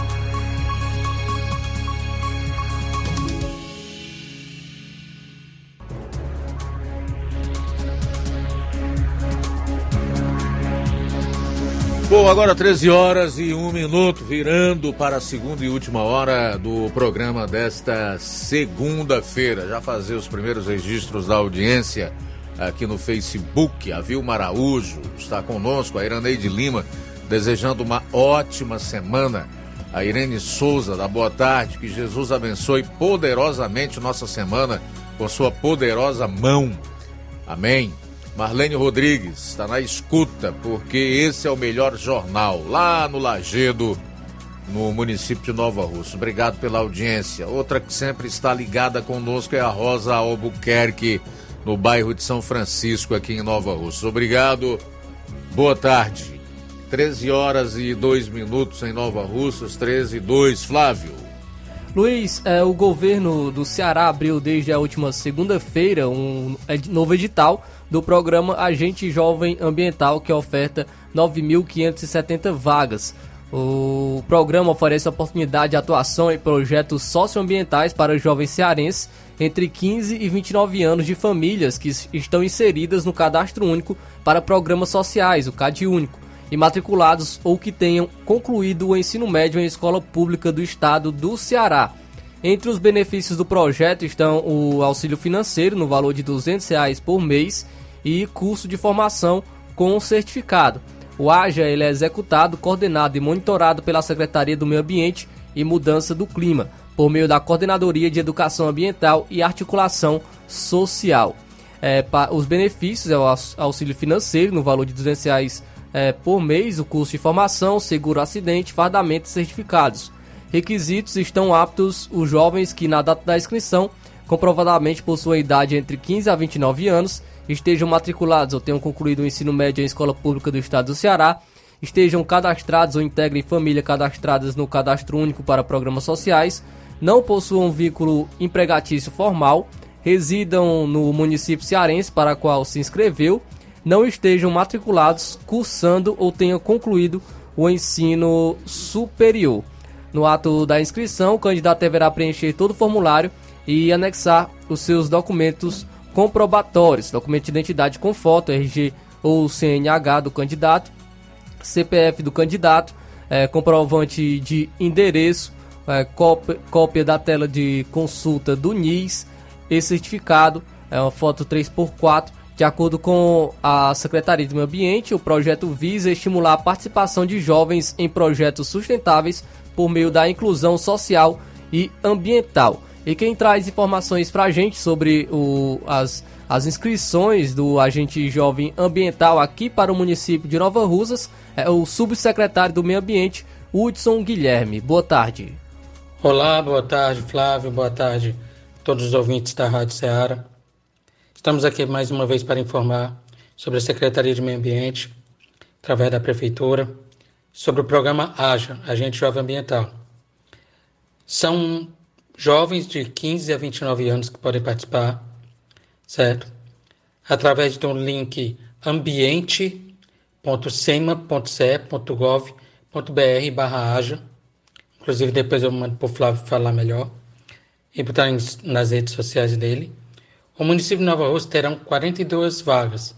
Bom, agora 13 horas e 1 minuto, virando para a segunda e última hora do programa desta segunda-feira. Já fazer os primeiros registros da audiência aqui no Facebook. A Vilma Araújo está conosco, a Iraneide Lima, desejando uma ótima semana. A Irene Souza, da Boa Tarde, que Jesus abençoe poderosamente nossa semana com sua poderosa mão. Amém. Marlene Rodrigues está na escuta, porque esse é o melhor jornal, lá no Lagedo, no município de Nova Russa. Obrigado pela audiência. Outra que sempre está ligada conosco é a Rosa Albuquerque, no bairro de São Francisco, aqui em Nova Russa. Obrigado. Boa tarde. 13 horas e 2 minutos em Nova Russas, 13 e 2. Flávio. Luiz, é, o governo do Ceará abriu desde a última segunda-feira um novo edital do programa Agente Jovem Ambiental, que oferta 9.570 vagas. O programa oferece oportunidade de atuação em projetos socioambientais para jovens cearenses entre 15 e 29 anos de famílias que estão inseridas no Cadastro Único para Programas Sociais, o CAD Único, e matriculados ou que tenham concluído o ensino médio em escola pública do estado do Ceará. Entre os benefícios do projeto estão o auxílio financeiro no valor de 200 reais por mês e curso de formação com certificado. O AJA ele é executado, coordenado e monitorado pela Secretaria do Meio Ambiente e Mudança do Clima, por meio da Coordenadoria de Educação Ambiental e Articulação Social. É, os benefícios é o auxílio financeiro no valor de 200 reais, é, por mês, o curso de formação, seguro acidente, fardamento e certificados. Requisitos estão aptos os jovens que na data da inscrição comprovadamente possuem idade entre 15 a 29 anos estejam matriculados ou tenham concluído o ensino médio em escola pública do estado do Ceará, estejam cadastrados ou integrem família cadastradas no Cadastro Único para Programas Sociais, não possuam vínculo empregatício formal, residam no município cearense para qual se inscreveu, não estejam matriculados, cursando ou tenham concluído o ensino superior. No ato da inscrição, o candidato deverá preencher todo o formulário e anexar os seus documentos comprobatórios, documento de identidade com foto, RG ou CNH do candidato, CPF do candidato, é, comprovante de endereço, é, cópia, cópia da tela de consulta do NIS e certificado, é uma foto 3x4. De acordo com a Secretaria do Meio Ambiente, o projeto visa estimular a participação de jovens em projetos sustentáveis por meio da inclusão social e ambiental. E quem traz informações para a gente sobre o, as, as inscrições do agente jovem ambiental aqui para o município de Nova Russas é o subsecretário do Meio Ambiente, Hudson Guilherme. Boa tarde. Olá, boa tarde, Flávio, boa tarde a todos os ouvintes da Rádio Ceará. Estamos aqui mais uma vez para informar sobre a Secretaria de Meio Ambiente, através da Prefeitura, sobre o programa AJA, Agente Jovem Ambiental. São jovens de 15 a 29 anos que podem participar, certo? Através de um link ambiente.sema.ce.gov.br barra AJA. Inclusive depois eu mando para o Flávio falar melhor. E botar nas redes sociais dele. O município de Nova Rússia terão 42 vagas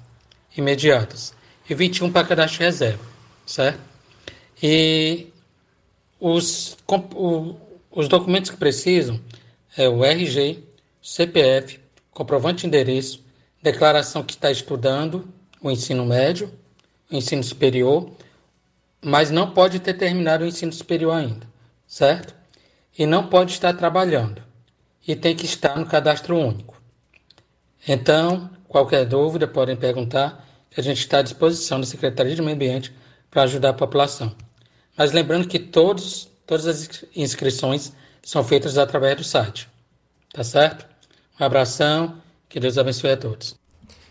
imediatas e 21 para cadastro reserva, certo? E os, os documentos que precisam é o RG, CPF, comprovante de endereço, declaração que está estudando o ensino médio, o ensino superior, mas não pode ter terminado o ensino superior ainda, certo? E não pode estar trabalhando e tem que estar no cadastro único. Então, qualquer dúvida podem perguntar, que a gente está à disposição da Secretaria de Meio Ambiente para ajudar a população. Mas lembrando que todos, todas as inscrições são feitas através do site. Tá certo? Um abração, que Deus abençoe a todos.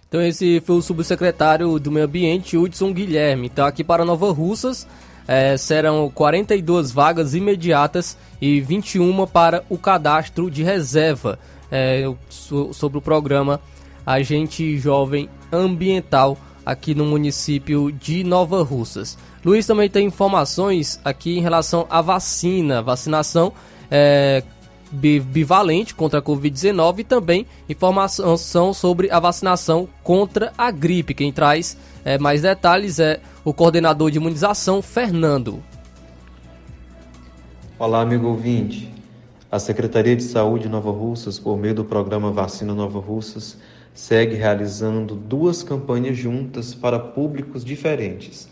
Então esse foi o subsecretário do Meio Ambiente, Hudson Guilherme. Então aqui para Nova Russas é, serão 42 vagas imediatas e 21 para o cadastro de reserva é, sobre o programa Agente Jovem Ambiental aqui no município de Nova Russas. Luiz também tem informações aqui em relação à vacina, vacinação é, bivalente contra a Covid-19 e também informação sobre a vacinação contra a gripe. Quem traz é, mais detalhes é o coordenador de imunização, Fernando. Olá, amigo ouvinte. A Secretaria de Saúde de Nova Russas, por meio do programa Vacina Nova Russas, segue realizando duas campanhas juntas para públicos diferentes.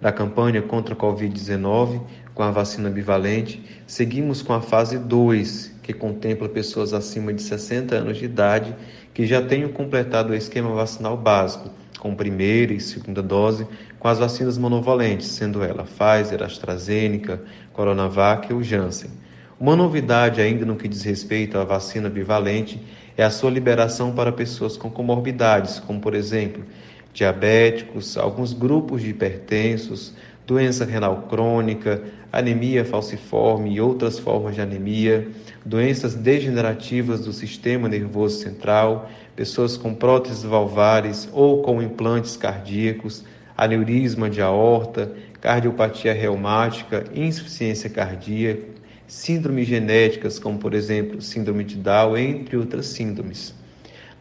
Da campanha contra a Covid-19, com a vacina bivalente, seguimos com a fase 2, que contempla pessoas acima de 60 anos de idade que já tenham completado o esquema vacinal básico, com primeira e segunda dose, com as vacinas monovalentes, sendo ela Pfizer, AstraZeneca, Coronavac ou Janssen. Uma novidade ainda no que diz respeito à vacina bivalente é a sua liberação para pessoas com comorbidades, como por exemplo, diabéticos, alguns grupos de hipertensos, doença renal crônica, anemia falciforme e outras formas de anemia, doenças degenerativas do sistema nervoso central, pessoas com próteses valvares ou com implantes cardíacos, aneurisma de aorta, cardiopatia reumática, insuficiência cardíaca, síndromes genéticas, como por exemplo síndrome de Down, entre outras síndromes.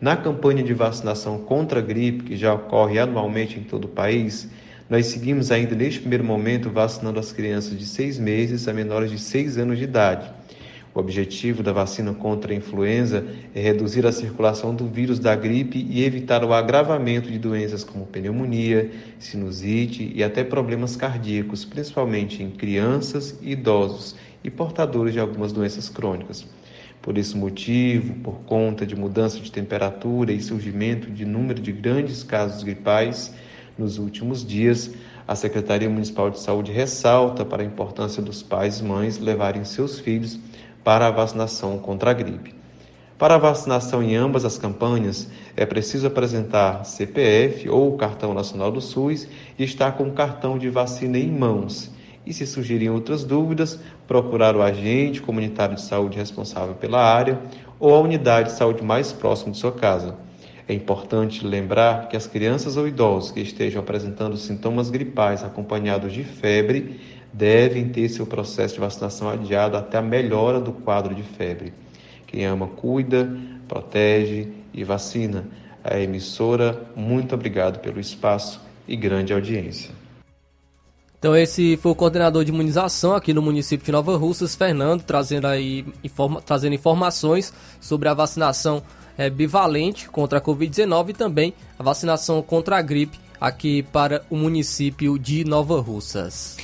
Na campanha de vacinação contra a gripe, que já ocorre anualmente em todo o país, nós seguimos ainda neste primeiro momento vacinando as crianças de seis meses a menores de seis anos de idade. O objetivo da vacina contra a influenza é reduzir a circulação do vírus da gripe e evitar o agravamento de doenças como pneumonia, sinusite e até problemas cardíacos, principalmente em crianças idosos e portadores de algumas doenças crônicas. Por esse motivo, por conta de mudança de temperatura e surgimento de número de grandes casos gripais nos últimos dias, a Secretaria Municipal de Saúde ressalta para a importância dos pais e mães levarem seus filhos para a vacinação contra a gripe. Para a vacinação em ambas as campanhas, é preciso apresentar CPF ou cartão nacional do SUS e estar com o cartão de vacina em mãos e, se surgirem outras dúvidas, procurar o agente comunitário de saúde responsável pela área ou a unidade de saúde mais próxima de sua casa. É importante lembrar que as crianças ou idosos que estejam apresentando sintomas gripais acompanhados de febre devem ter seu processo de vacinação adiado até a melhora do quadro de febre. Quem ama, cuida, protege e vacina. A emissora, muito obrigado pelo espaço e grande audiência. Então esse foi o coordenador de imunização aqui no município de Nova Russas, Fernando, trazendo aí informa, trazendo informações sobre a vacinação é, bivalente contra a Covid-19 e também a vacinação contra a gripe aqui para o município de Nova Russas.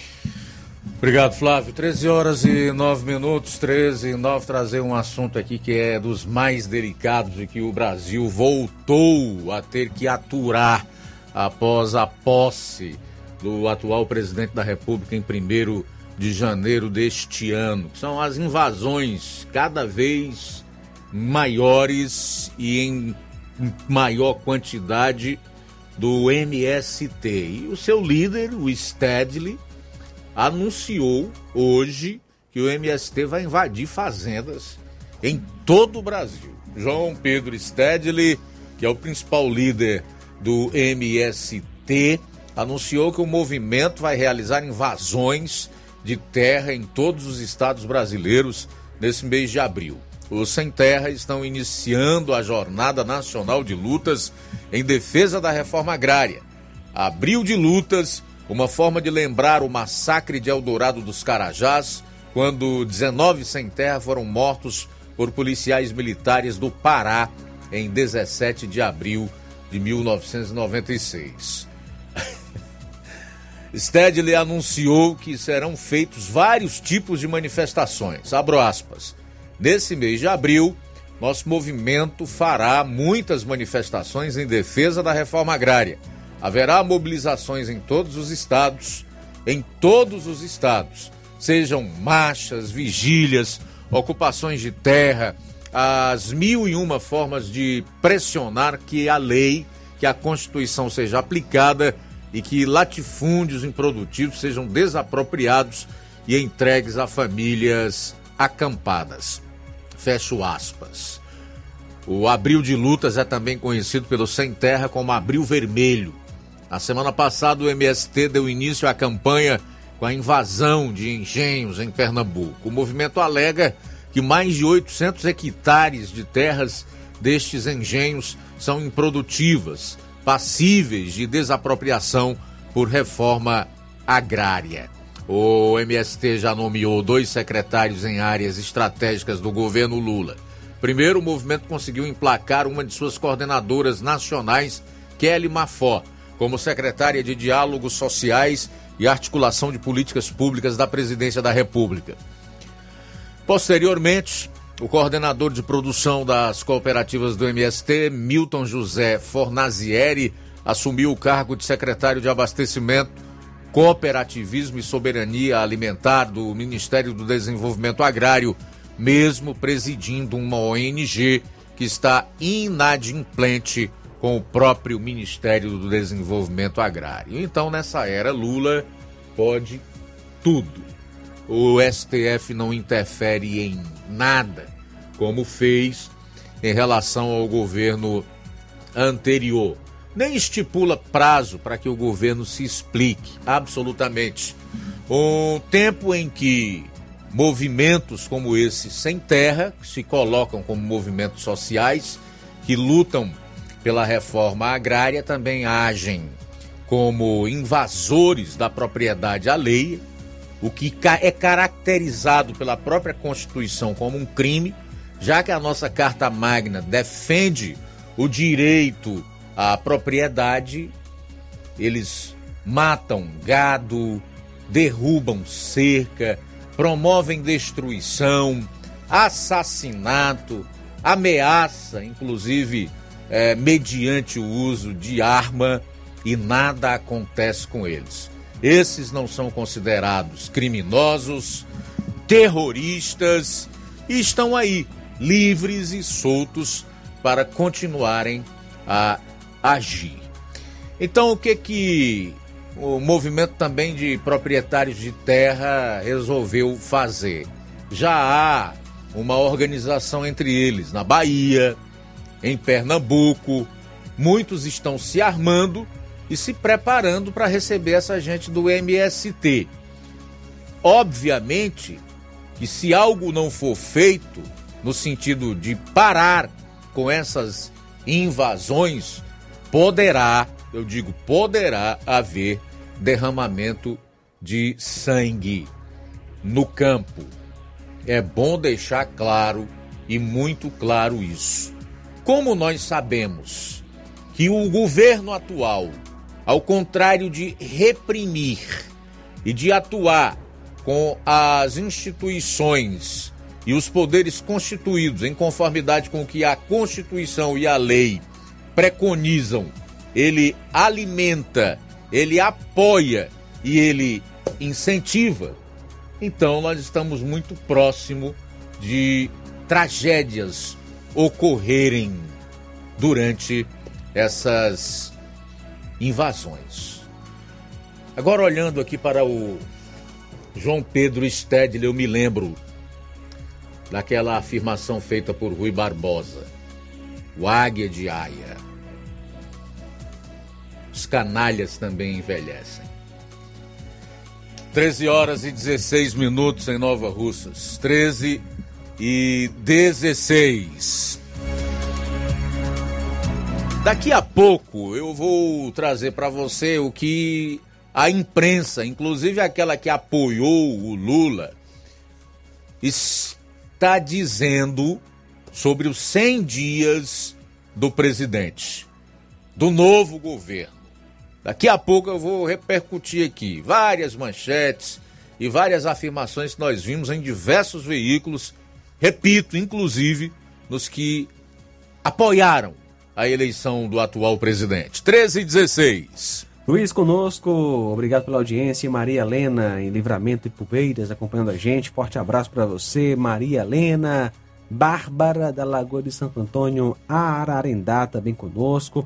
Obrigado, Flávio. 13 horas e 9 minutos, 13 e 9, trazer um assunto aqui que é dos mais delicados e que o Brasil voltou a ter que aturar após a posse do atual presidente da República em 1 de janeiro deste ano, são as invasões cada vez maiores e em maior quantidade do MST. E o seu líder, o Stedley, anunciou hoje que o MST vai invadir fazendas em todo o Brasil. João Pedro Stedley, que é o principal líder do MST, anunciou que o movimento vai realizar invasões de terra em todos os estados brasileiros nesse mês de abril. Os Sem Terra estão iniciando a Jornada Nacional de Lutas em defesa da reforma agrária. Abril de lutas, uma forma de lembrar o massacre de Eldorado dos Carajás, quando 19 sem terra foram mortos por policiais militares do Pará em 17 de abril de 1996. Stedley anunciou que serão feitos vários tipos de manifestações. Abro aspas. Nesse mês de abril, nosso movimento fará muitas manifestações em defesa da reforma agrária. Haverá mobilizações em todos os estados, em todos os estados, sejam marchas, vigílias, ocupações de terra, as mil e uma formas de pressionar que a lei, que a Constituição seja aplicada e que latifúndios improdutivos sejam desapropriados e entregues a famílias acampadas. Fecho aspas. O abril de lutas é também conhecido pelo Sem Terra como Abril Vermelho. Na semana passada, o MST deu início à campanha com a invasão de engenhos em Pernambuco. O movimento alega que mais de 800 hectares de terras destes engenhos são improdutivas, passíveis de desapropriação por reforma agrária. O MST já nomeou dois secretários em áreas estratégicas do governo Lula. Primeiro, o movimento conseguiu emplacar uma de suas coordenadoras nacionais, Kelly Mafó, como secretária de Diálogos Sociais e Articulação de Políticas Públicas da Presidência da República. Posteriormente, o coordenador de produção das cooperativas do MST, Milton José Fornazieri, assumiu o cargo de secretário de Abastecimento Cooperativismo e Soberania Alimentar do Ministério do Desenvolvimento Agrário, mesmo presidindo uma ONG que está inadimplente com o próprio Ministério do Desenvolvimento Agrário. Então, nessa era, Lula pode tudo. O STF não interfere em nada, como fez em relação ao governo anterior nem estipula prazo para que o governo se explique, absolutamente. Um tempo em que movimentos como esse sem terra, que se colocam como movimentos sociais, que lutam pela reforma agrária, também agem como invasores da propriedade alheia, o que é caracterizado pela própria Constituição como um crime, já que a nossa Carta Magna defende o direito a propriedade, eles matam gado, derrubam cerca, promovem destruição, assassinato, ameaça, inclusive é, mediante o uso de arma, e nada acontece com eles. Esses não são considerados criminosos, terroristas e estão aí, livres e soltos para continuarem a agir. Então, o que que o movimento também de proprietários de terra resolveu fazer? Já há uma organização entre eles na Bahia, em Pernambuco. Muitos estão se armando e se preparando para receber essa gente do MST. Obviamente que se algo não for feito no sentido de parar com essas invasões, poderá, eu digo poderá haver derramamento de sangue no campo. É bom deixar claro e muito claro isso. Como nós sabemos que o governo atual, ao contrário de reprimir e de atuar com as instituições e os poderes constituídos em conformidade com o que a Constituição e a lei preconizam, ele alimenta, ele apoia e ele incentiva, então nós estamos muito próximo de tragédias ocorrerem durante essas invasões. Agora olhando aqui para o João Pedro Stedley, eu me lembro daquela afirmação feita por Rui Barbosa. O águia de aia. Os canalhas também envelhecem. 13 horas e 16 minutos em Nova Russas. 13 e 16. Daqui a pouco eu vou trazer para você o que a imprensa, inclusive aquela que apoiou o Lula, está dizendo sobre os 100 dias do presidente, do novo governo. Daqui a pouco eu vou repercutir aqui várias manchetes e várias afirmações que nós vimos em diversos veículos, repito, inclusive nos que apoiaram a eleição do atual presidente. 13 e 16. Luiz conosco, obrigado pela audiência. Maria Helena, em Livramento e Pubeiras, acompanhando a gente. Forte abraço para você, Maria Helena. Bárbara da Lagoa de Santo Antônio, Ararendá, também conosco,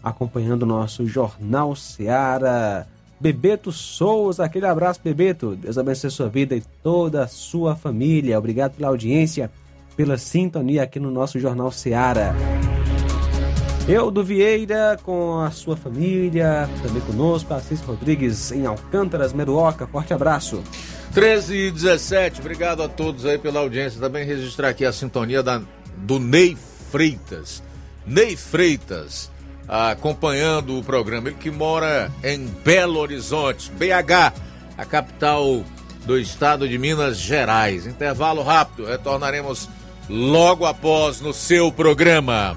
acompanhando o nosso Jornal Seara. Bebeto Souza, aquele abraço, Bebeto. Deus abençoe a sua vida e toda a sua família. Obrigado pela audiência, pela sintonia aqui no nosso Jornal Seara. Eudo Vieira com a sua família, também conosco, Assis Rodrigues em Alcântaras, Meruoca. Forte abraço. 13 e 17, obrigado a todos aí pela audiência. Também registrar aqui a sintonia da, do Ney Freitas. Ney Freitas acompanhando o programa. Ele que mora em Belo Horizonte, BH, a capital do estado de Minas Gerais. Intervalo rápido, retornaremos logo após no seu programa.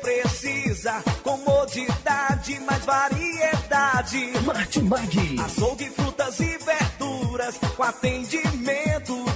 Precisa. Comodidade, mais variedade. Martimag. Açougue, frutas e verduras. Com atendimento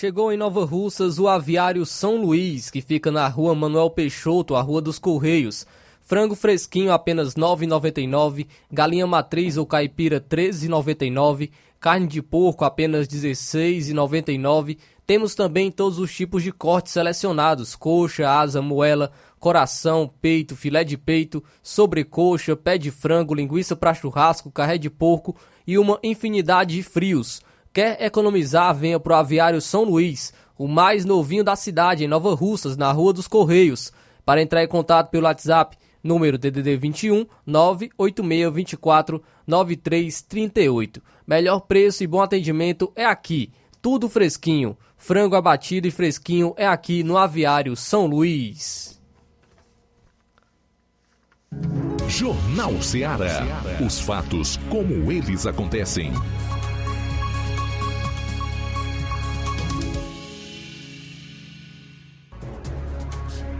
Chegou em Nova Russas o aviário São Luís, que fica na rua Manuel Peixoto, a Rua dos Correios. Frango fresquinho apenas R$ 9,99, galinha matriz ou caipira R$ 13,99, carne de porco apenas R$ 16,99. Temos também todos os tipos de cortes selecionados: coxa, asa, moela, coração, peito, filé de peito, sobrecoxa, pé de frango, linguiça para churrasco, carré de porco e uma infinidade de frios. Quer economizar? Venha pro Aviário São Luís, o mais novinho da cidade, em Nova Russas, na Rua dos Correios. Para entrar em contato pelo WhatsApp, número DDD 21 98624 9338. Melhor preço e bom atendimento é aqui. Tudo fresquinho. Frango abatido e fresquinho é aqui no Aviário São Luís. Jornal Ceará. Os fatos como eles acontecem.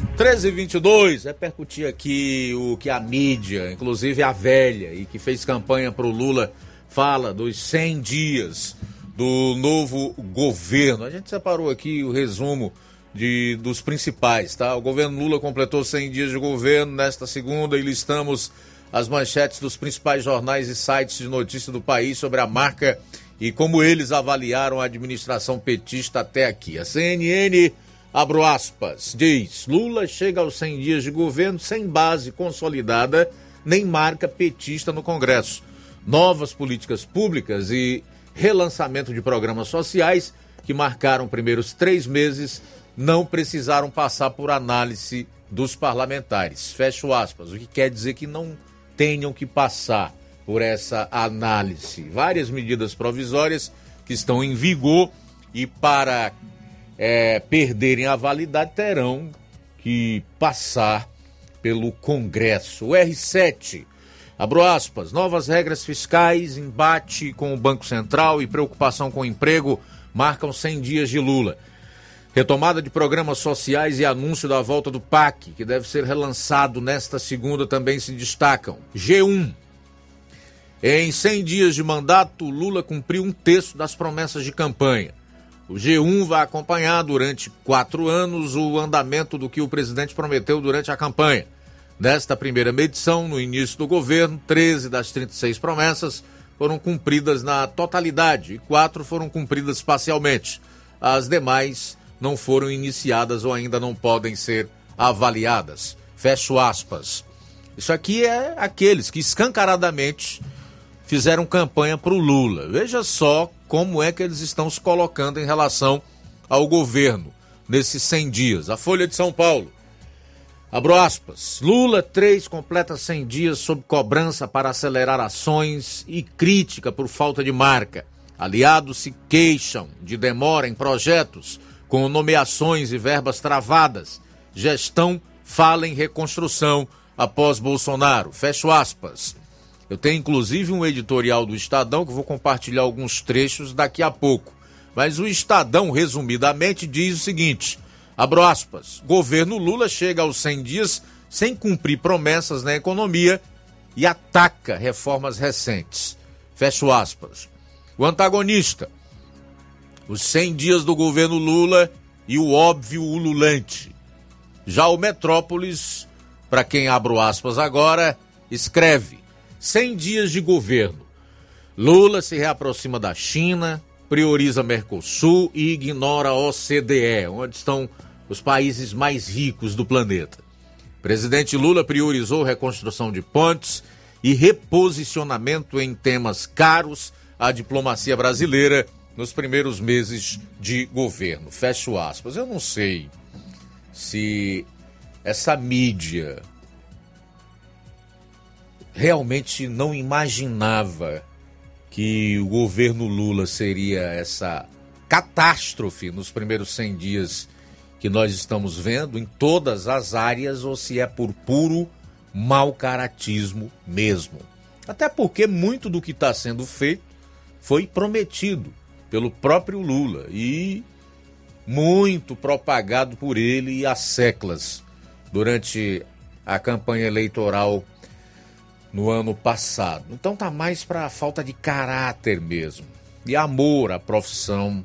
1322, repercutir aqui o que a mídia, inclusive a velha, e que fez campanha para o Lula, fala dos 100 dias do novo governo. A gente separou aqui o resumo de, dos principais, tá? O governo Lula completou 100 dias de governo nesta segunda e listamos as manchetes dos principais jornais e sites de notícia do país sobre a marca e como eles avaliaram a administração petista até aqui. A CNN Abro aspas, diz: Lula chega aos 100 dias de governo sem base consolidada nem marca petista no Congresso. Novas políticas públicas e relançamento de programas sociais que marcaram primeiros três meses não precisaram passar por análise dos parlamentares. Fecho aspas, o que quer dizer que não tenham que passar por essa análise. Várias medidas provisórias que estão em vigor e para é, perderem a validade terão que passar pelo Congresso. O R7, abro aspas, novas regras fiscais, embate com o Banco Central e preocupação com o emprego marcam 100 dias de Lula. Retomada de programas sociais e anúncio da volta do PAC, que deve ser relançado nesta segunda, também se destacam. G1. Em 100 dias de mandato, Lula cumpriu um terço das promessas de campanha. O G1 vai acompanhar durante quatro anos o andamento do que o presidente prometeu durante a campanha. Nesta primeira medição, no início do governo, 13 das 36 promessas foram cumpridas na totalidade e quatro foram cumpridas parcialmente. As demais não foram iniciadas ou ainda não podem ser avaliadas. Fecho aspas. Isso aqui é aqueles que escancaradamente fizeram campanha para o Lula. Veja só como é que eles estão se colocando em relação ao governo nesses 100 dias. A Folha de São Paulo. Abro aspas. Lula 3 completa 100 dias sob cobrança para acelerar ações e crítica por falta de marca. Aliados se queixam de demora em projetos com nomeações e verbas travadas. Gestão fala em reconstrução após Bolsonaro. Fecho aspas. Eu tenho inclusive um editorial do Estadão que vou compartilhar alguns trechos daqui a pouco. Mas o Estadão, resumidamente, diz o seguinte: abro aspas, governo Lula chega aos 100 dias sem cumprir promessas na economia e ataca reformas recentes. Fecho aspas. O antagonista, os 100 dias do governo Lula e o óbvio ululante. Já o Metrópolis, para quem abro aspas agora, escreve: 100 dias de governo. Lula se reaproxima da China, prioriza Mercosul e ignora a OCDE, onde estão os países mais ricos do planeta. Presidente Lula priorizou reconstrução de pontes e reposicionamento em temas caros à diplomacia brasileira nos primeiros meses de governo. Fecho aspas. Eu não sei se essa mídia realmente não imaginava que o governo Lula seria essa catástrofe nos primeiros 100 dias que nós estamos vendo em todas as áreas ou se é por puro mau caratismo mesmo. Até porque muito do que está sendo feito foi prometido pelo próprio Lula e muito propagado por ele e as seclas durante a campanha eleitoral no ano passado. Então tá mais para falta de caráter mesmo e amor à profissão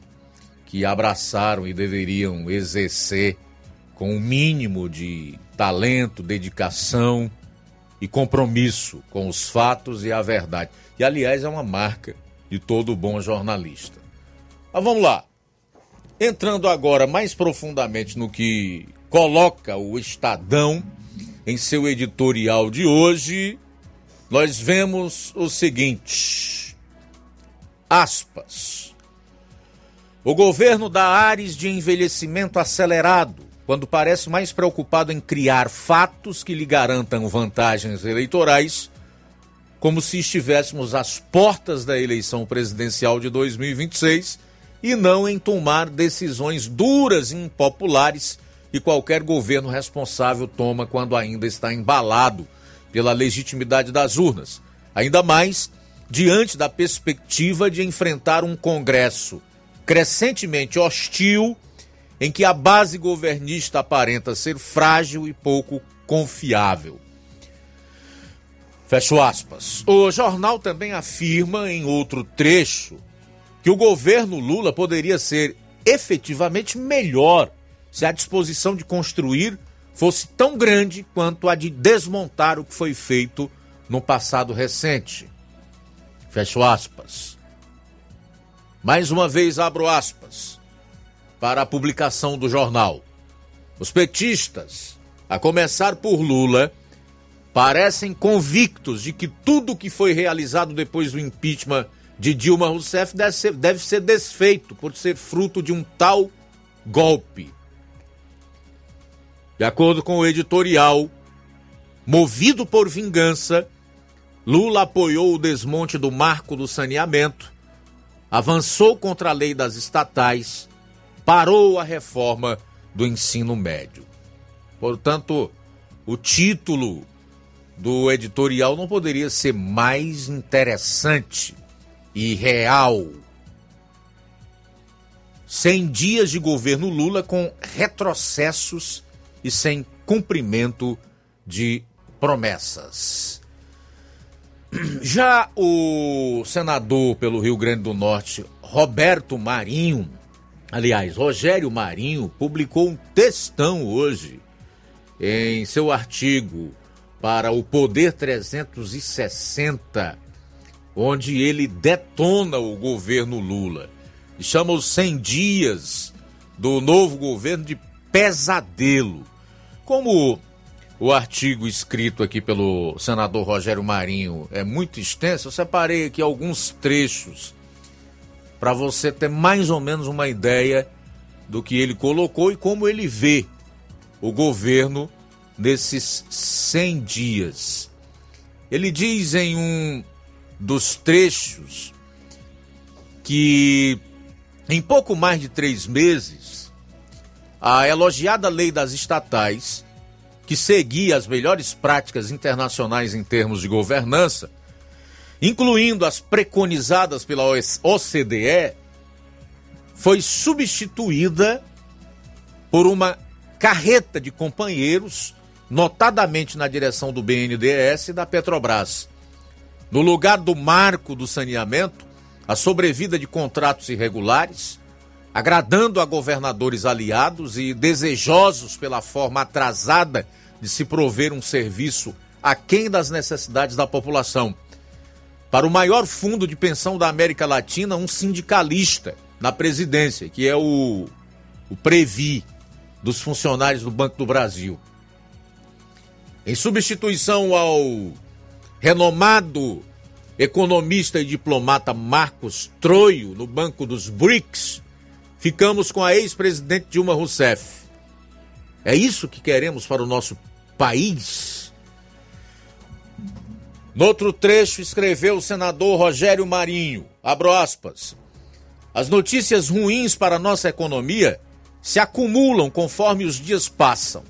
que abraçaram e deveriam exercer com o um mínimo de talento, dedicação e compromisso com os fatos e a verdade. E aliás é uma marca de todo bom jornalista. Mas vamos lá. Entrando agora mais profundamente no que coloca o Estadão em seu editorial de hoje, nós vemos o seguinte: aspas. O governo dá ares de envelhecimento acelerado, quando parece mais preocupado em criar fatos que lhe garantam vantagens eleitorais, como se estivéssemos às portas da eleição presidencial de 2026 e não em tomar decisões duras e impopulares que qualquer governo responsável toma quando ainda está embalado pela legitimidade das urnas, ainda mais diante da perspectiva de enfrentar um Congresso crescentemente hostil em que a base governista aparenta ser frágil e pouco confiável. Fecho aspas. O jornal também afirma em outro trecho que o governo Lula poderia ser efetivamente melhor se a disposição de construir fosse tão grande quanto a de desmontar o que foi feito no passado recente. Fecho aspas. Mais uma vez abro aspas para a publicação do jornal. Os petistas, a começar por Lula, parecem convictos de que tudo o que foi realizado depois do impeachment de Dilma Rousseff deve ser, deve ser desfeito por ser fruto de um tal golpe. De acordo com o editorial, movido por vingança, Lula apoiou o desmonte do marco do saneamento, avançou contra a lei das estatais, parou a reforma do ensino médio. Portanto, o título do editorial não poderia ser mais interessante e real. 100 dias de governo Lula com retrocessos e sem cumprimento de promessas. Já o senador pelo Rio Grande do Norte, Roberto Marinho, aliás, Rogério Marinho, publicou um textão hoje em seu artigo para o Poder 360, onde ele detona o governo Lula e chama os 100 dias do novo governo de pesadelo. Como o artigo escrito aqui pelo senador Rogério Marinho é muito extenso, eu separei aqui alguns trechos para você ter mais ou menos uma ideia do que ele colocou e como ele vê o governo nesses 100 dias. Ele diz em um dos trechos que em pouco mais de três meses a elogiada lei das estatais, que seguia as melhores práticas internacionais em termos de governança, incluindo as preconizadas pela OCDE, foi substituída por uma carreta de companheiros, notadamente na direção do BNDES e da Petrobras. No lugar do marco do saneamento, a sobrevida de contratos irregulares, agradando a governadores aliados e desejosos pela forma atrasada de se prover um serviço aquém das necessidades da população. Para o maior fundo de pensão da América Latina, um sindicalista na presidência, que é o, o Previ, dos funcionários do Banco do Brasil. Em substituição ao renomado economista e diplomata Marcos Troio, no Banco dos BRICS, ficamos com a ex-presidente Dilma Rousseff. É isso que queremos para o nosso país? No outro trecho, escreveu o senador Rogério Marinho, abro aspas, as notícias ruins para a nossa economia se acumulam conforme os dias passam.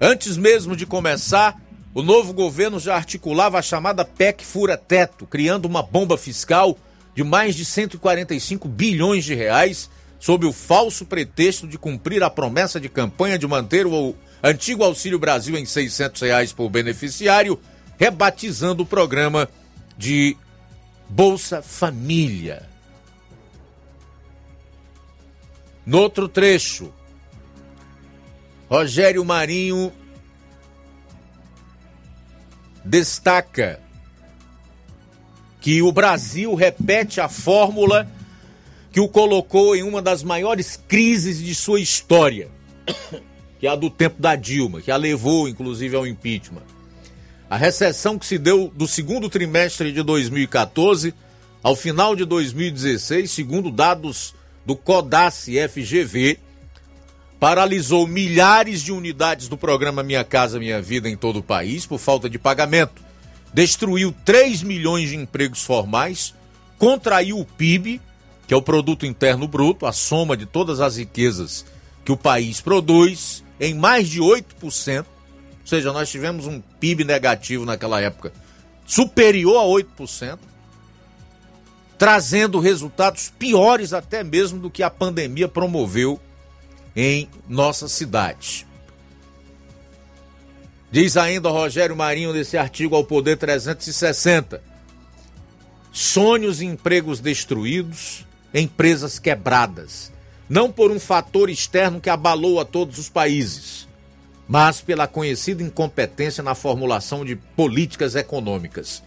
Antes mesmo de começar, o novo governo já articulava a chamada PEC Fura-Teto, criando uma bomba fiscal de mais de 145 bilhões de reais sob o falso pretexto de cumprir a promessa de campanha de manter o antigo Auxílio Brasil em 600 reais por beneficiário, rebatizando o programa de Bolsa Família. No outro trecho, Rogério Marinho destaca que o Brasil repete a fórmula que o colocou em uma das maiores crises de sua história, que é a do tempo da Dilma, que a levou inclusive ao impeachment. A recessão que se deu do segundo trimestre de 2014 ao final de 2016, segundo dados do CODACE FGV, paralisou milhares de unidades do programa Minha Casa Minha Vida em todo o país por falta de pagamento, destruiu 3 milhões de empregos formais, contraiu o PIB que é o produto interno bruto, a soma de todas as riquezas que o país produz, em mais de 8%. Ou seja, nós tivemos um PIB negativo naquela época, superior a 8%, trazendo resultados piores até mesmo do que a pandemia promoveu em nossa cidade. Diz ainda Rogério Marinho nesse artigo ao Poder 360. Sonhos e empregos destruídos, empresas quebradas, não por um fator externo que abalou a todos os países, mas pela conhecida incompetência na formulação de políticas econômicas.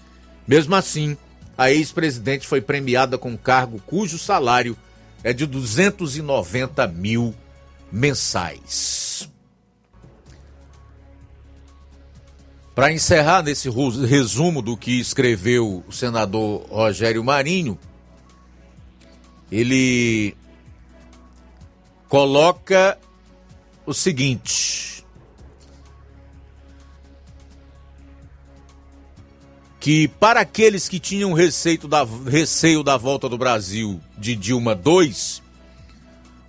Mesmo assim, a ex-presidente foi premiada com um cargo cujo salário é de 290 mil mensais. Para encerrar nesse resumo do que escreveu o senador Rogério Marinho, ele coloca o seguinte: que para aqueles que tinham receio da, receio da volta do Brasil de Dilma II,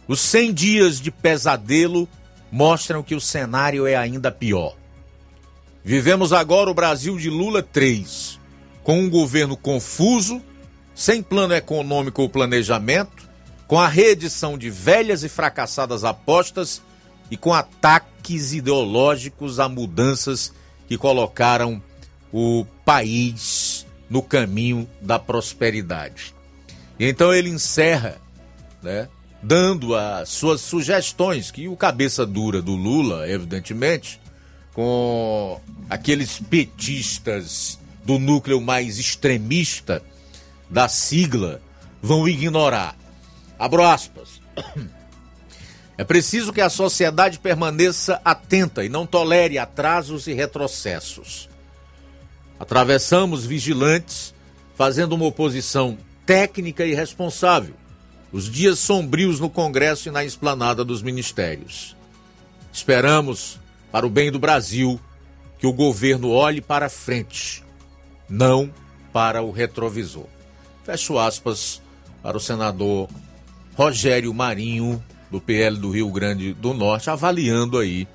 os 100 dias de pesadelo mostram que o cenário é ainda pior. Vivemos agora o Brasil de Lula 3, com um governo confuso sem plano econômico ou planejamento, com a reedição de velhas e fracassadas apostas e com ataques ideológicos a mudanças que colocaram o país no caminho da prosperidade. E então ele encerra, né, dando as suas sugestões, que o cabeça dura do Lula, evidentemente, com aqueles petistas do núcleo mais extremista, da sigla vão ignorar. Abro aspas. É preciso que a sociedade permaneça atenta e não tolere atrasos e retrocessos. Atravessamos vigilantes, fazendo uma oposição técnica e responsável, os dias sombrios no Congresso e na esplanada dos ministérios. Esperamos, para o bem do Brasil, que o governo olhe para frente, não para o retrovisor. Fecho aspas para o senador Rogério Marinho, do PL do Rio Grande do Norte, avaliando aí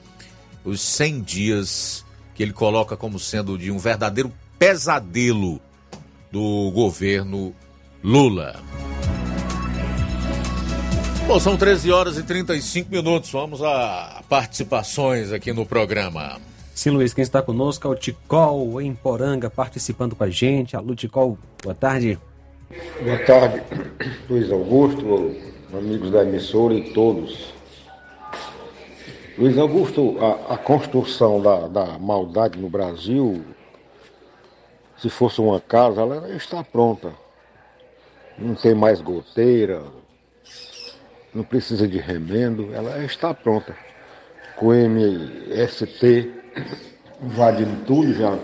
os 100 dias que ele coloca como sendo de um verdadeiro pesadelo do governo Lula. Bom, são 13 horas e 35 minutos. Vamos a participações aqui no programa. Sim, Luiz, quem está conosco é o Ticol em Poranga, participando com a gente. Alô, Ticol, boa tarde. Boa tarde, Luiz Augusto, amigos da emissora e todos. Luiz Augusto, a, a construção da, da maldade no Brasil, se fosse uma casa, ela está pronta. Não tem mais goteira, não precisa de remendo, ela está pronta. Com MST invadindo tudo, já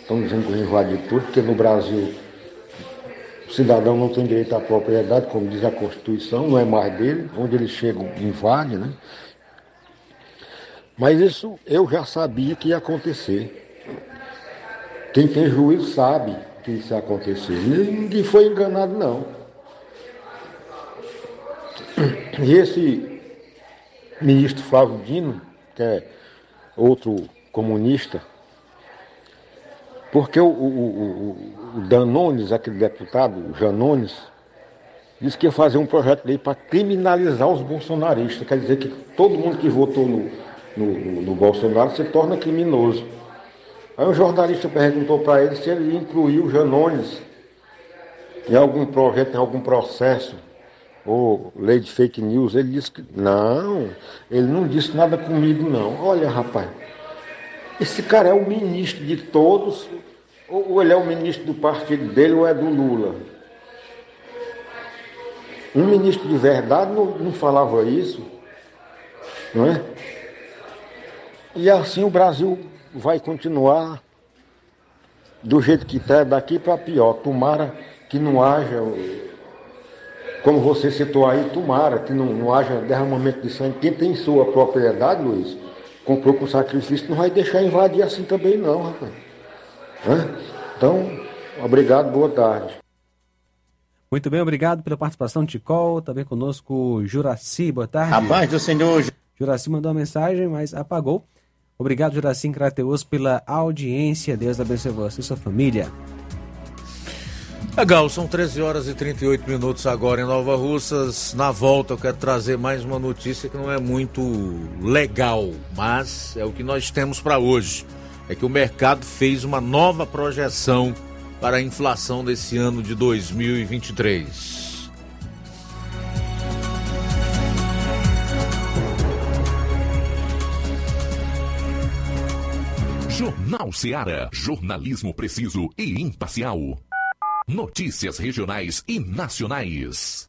estão dizendo que invadiu tudo, porque no Brasil cidadão não tem direito à propriedade, como diz a Constituição, não é mais dele, onde ele chega invade, né? Mas isso eu já sabia que ia acontecer. Quem tem juízo sabe que isso ia acontecer. Ninguém foi enganado, não. E esse ministro Flávio Dino, que é outro comunista, porque o, o, o, o Danones, aquele deputado, Janones, disse que ia fazer um projeto de lei para criminalizar os bolsonaristas. Quer dizer que todo mundo que votou no, no, no, no Bolsonaro se torna criminoso. Aí um jornalista perguntou para ele se ele incluiu Janones em algum projeto, em algum processo, ou lei de fake news. Ele disse que não, ele não disse nada comigo não. Olha, rapaz, esse cara é o ministro de todos, ou ele é o ministro do partido dele ou é do Lula. Um ministro de verdade não, não falava isso, não é? E assim o Brasil vai continuar do jeito que está, daqui para pior. Tomara que não haja, como você citou aí, tomara que não, não haja derramamento de sangue. Quem tem sua propriedade, Luiz, comprou com sacrifício, não vai deixar invadir assim também não, rapaz. Hã? Então, obrigado, boa tarde. Muito bem, obrigado pela participação, Ticol. Também conosco, Juraci, boa tarde. A paz do Senhor. Juraci mandou uma mensagem, mas apagou. Obrigado, Juracim Crateus, pela audiência. Deus abençoe você e sua família. Legal, são 13 horas e 38 minutos agora em Nova Russas. Na volta eu quero trazer mais uma notícia que não é muito legal, mas é o que nós temos para hoje. É que o mercado fez uma nova projeção para a inflação desse ano de 2023. Jornal Seara. Jornalismo preciso e imparcial. Notícias regionais e nacionais.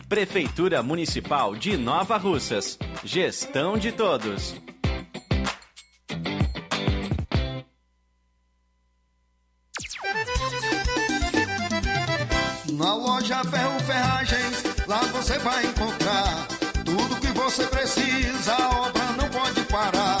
Prefeitura Municipal de Nova Russas. Gestão de todos. Na loja Ferro Ferragens, lá você vai encontrar tudo que você precisa, a obra não pode parar.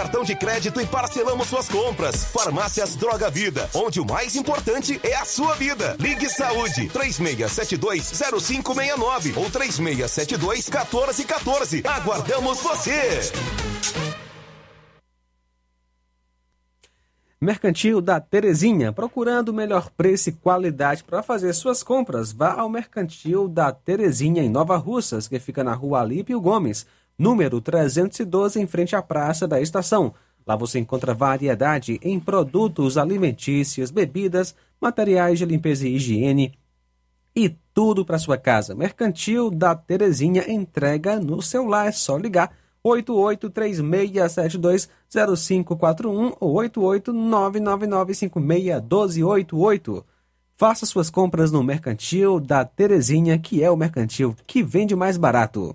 cartão de crédito e parcelamos suas compras. Farmácias Droga Vida, onde o mais importante é a sua vida. Ligue Saúde 36720569 ou 36721414. Aguardamos você. Mercantil da Terezinha, procurando o melhor preço e qualidade para fazer suas compras. Vá ao Mercantil da Terezinha em Nova Russas, que fica na rua Alípio Gomes, número 312, em frente à Praça da Estação. Lá você encontra variedade em produtos alimentícios, bebidas, materiais de limpeza e higiene e tudo para sua casa. Mercantil da Terezinha entrega no seu lar. É só ligar 8836720541 ou 88999561288. Faça suas compras no Mercantil da Terezinha, que é o mercantil que vende mais barato.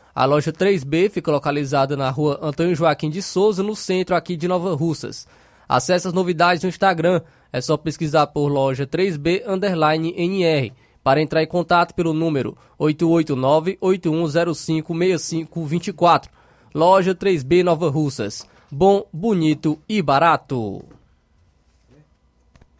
A loja 3B fica localizada na rua Antônio Joaquim de Souza, no centro aqui de Nova Russas. Acesse as novidades no Instagram. É só pesquisar por loja 3B underline NR para entrar em contato pelo número 889-8105-6524. Loja 3B Nova Russas. Bom, bonito e barato.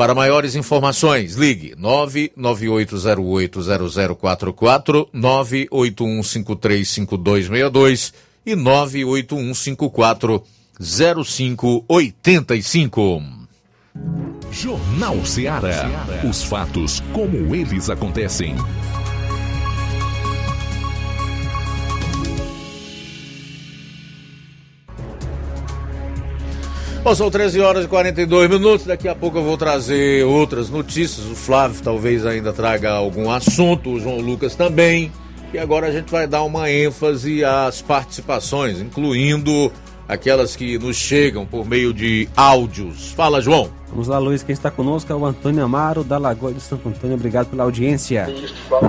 Para maiores informações, ligue 998080044, 981535262 e 981540585. Jornal Ceará. Os fatos como eles acontecem. Bom, são 13 horas e 42 minutos. Daqui a pouco eu vou trazer outras notícias. O Flávio talvez ainda traga algum assunto, o João Lucas também. E agora a gente vai dar uma ênfase às participações, incluindo aquelas que nos chegam por meio de áudios. Fala, João. Vamos lá, Luiz. Quem está conosco é o Antônio Amaro, da Lagoa de Santo Antônio. Obrigado pela audiência.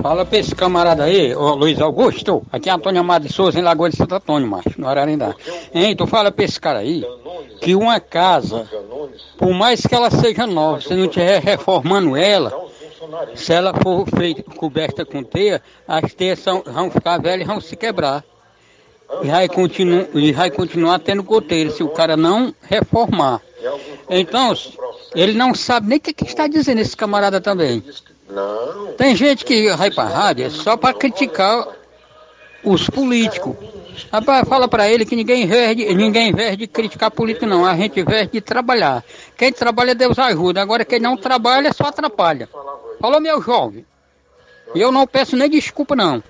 Fala pra esse camarada aí, ô Luiz Augusto. Aqui é Antônio Amaro de Souza, em Lagoa de Santo Antônio, macho, no Ararindá. Hein, tu fala pra esse cara aí que uma casa, por mais que ela seja nova, se não estiver reformando ela, se ela for feita, coberta com teia, as teias são, vão ficar velhas e vão se quebrar. E vai, continu, e vai continuar tendo goteira se o cara não reformar. Então, ele não sabe nem o que, que está dizendo esse camarada também. Tem gente que vai para a rádio só para criticar os políticos. Rapaz, fala para ele que ninguém verde, ninguém verde de criticar político não, a gente verde de trabalhar. Quem trabalha Deus ajuda, agora quem não trabalha só atrapalha. Falou meu jovem. E eu não peço nem desculpa não.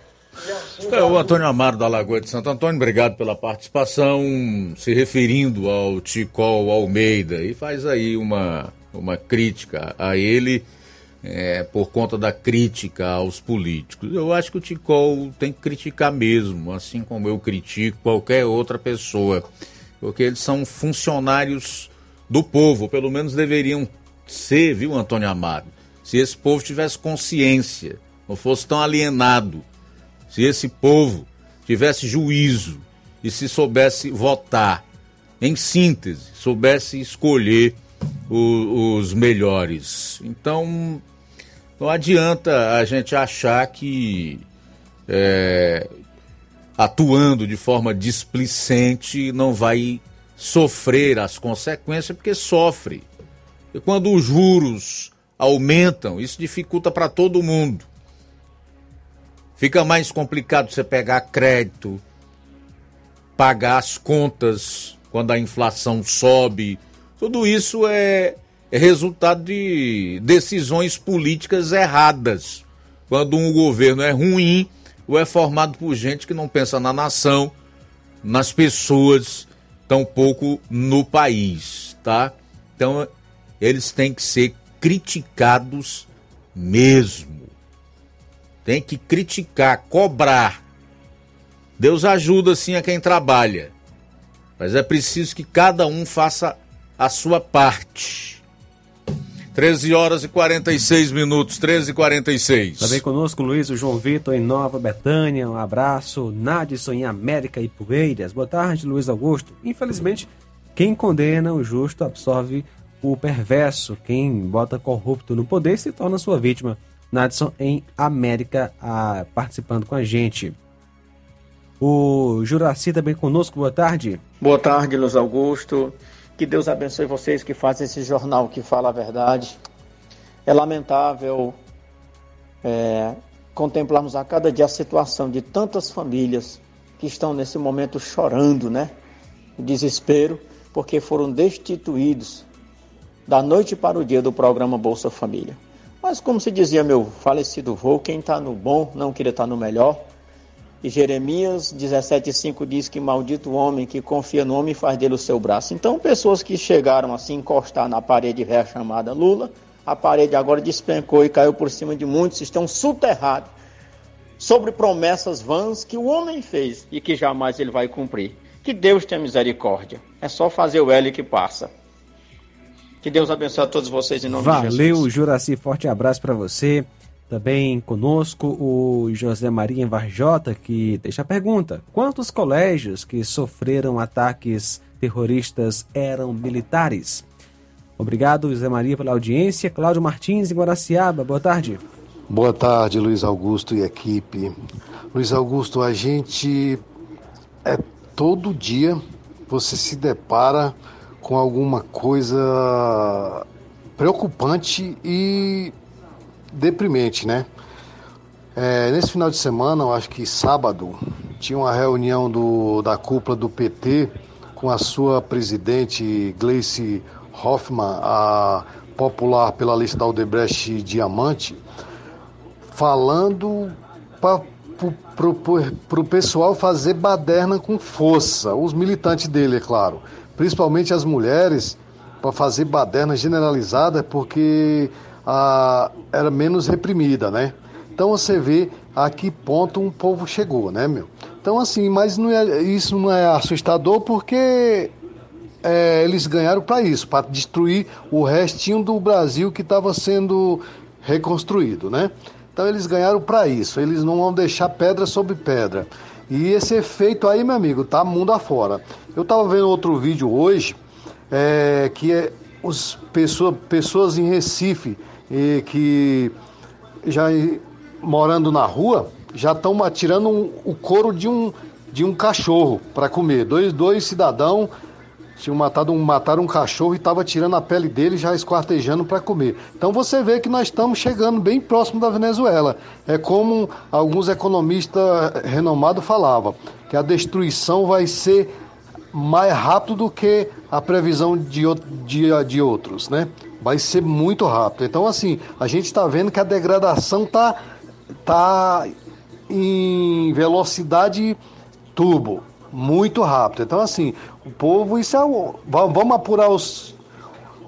É, o Antônio Amaro da Lagoa de Santo Antônio, obrigado pela participação, se referindo ao Ticol Almeida, e faz aí uma, uma crítica a ele é, por conta da crítica aos políticos. Eu acho que o Ticol tem que criticar mesmo, assim como eu critico qualquer outra pessoa, porque eles são funcionários do povo, pelo menos deveriam ser, viu, Antônio Amaro? se esse povo tivesse consciência, não fosse tão alienado, se esse povo tivesse juízo e se soubesse votar, em síntese, soubesse escolher o, os melhores. Então, não adianta a gente achar que é, atuando de forma displicente não vai sofrer as consequências, porque sofre. E quando os juros aumentam, isso dificulta para todo mundo. Fica mais complicado você pegar crédito, pagar as contas quando a inflação sobe. Tudo isso é, é resultado de decisões políticas erradas. Quando um governo é ruim ou é formado por gente que não pensa na nação, nas pessoas, tampouco no país, tá? Então, eles têm que ser criticados mesmo. Tem que criticar, cobrar. Deus ajuda sim a quem trabalha, mas é preciso que cada um faça a sua parte. 13 horas e 46 minutos, 13 e 46. Também conosco Luiz o João Vitor em Nova Betânia. Um abraço. Nadson em América e Poeiras. Boa tarde, Luiz Augusto. Infelizmente, quem condena o justo absorve o perverso, quem bota corrupto no poder se torna sua vítima. Nadson em América a, participando com a gente. O Juraci também conosco, boa tarde. Boa tarde, Luiz Augusto. Que Deus abençoe vocês que fazem esse jornal que fala a verdade. É lamentável é, contemplarmos a cada dia a situação de tantas famílias que estão nesse momento chorando, né? Desespero, porque foram destituídos da noite para o dia do programa Bolsa Família. Mas como se dizia meu falecido vô, quem está no bom não queria estar tá no melhor. E Jeremias 17,5 diz que maldito o homem que confia no homem faz dele o seu braço. Então, pessoas que chegaram assim encostar na parede velha chamada Lula, a parede agora despencou e caiu por cima de muitos, estão soterrados sobre promessas vãs que o homem fez e que jamais ele vai cumprir. Que Deus tenha misericórdia. É só fazer o L que passa. Que Deus abençoe a todos vocês em nome Valeu, de Jesus. Valeu, Juraci, forte abraço para você. Também conosco o José Maria em Varjota, que deixa a pergunta: quantos colégios que sofreram ataques terroristas eram militares? Obrigado, José Maria, pela audiência. Cláudio Martins, em Guaraciaba, boa tarde. Boa tarde, Luiz Augusto e equipe. Luiz Augusto, a gente é todo dia você se depara com alguma coisa preocupante e deprimente, né? É, nesse final de semana, eu acho que sábado, tinha uma reunião do, da cúpula do PT com a sua presidente Gleice Hoffmann, a popular pela lista da Aldebrecht Diamante, falando para o pessoal fazer baderna com força, os militantes dele, é claro principalmente as mulheres, para fazer baderna generalizada, porque a, era menos reprimida, né? Então você vê a que ponto um povo chegou, né, meu? Então assim, mas não é, isso não é assustador porque é, eles ganharam para isso, para destruir o restinho do Brasil que estava sendo reconstruído, né? Então eles ganharam para isso, eles não vão deixar pedra sobre pedra. E esse efeito aí, meu amigo, tá mundo afora. Eu tava vendo outro vídeo hoje, é, que é os pessoa, pessoas em Recife e que já morando na rua já estão atirando um, o couro de um, de um cachorro para comer. Dois, dois cidadãos tinham matado um, mataram um cachorro e estava tirando a pele dele já esquartejando para comer. Então você vê que nós estamos chegando bem próximo da Venezuela. É como alguns economistas renomados falavam, que a destruição vai ser mais rápido do que a previsão de, de, de outros, né? Vai ser muito rápido. Então, assim, a gente está vendo que a degradação tá, tá em velocidade turbo muito rápido. Então, assim, o povo, isso é o. Vamos apurar os,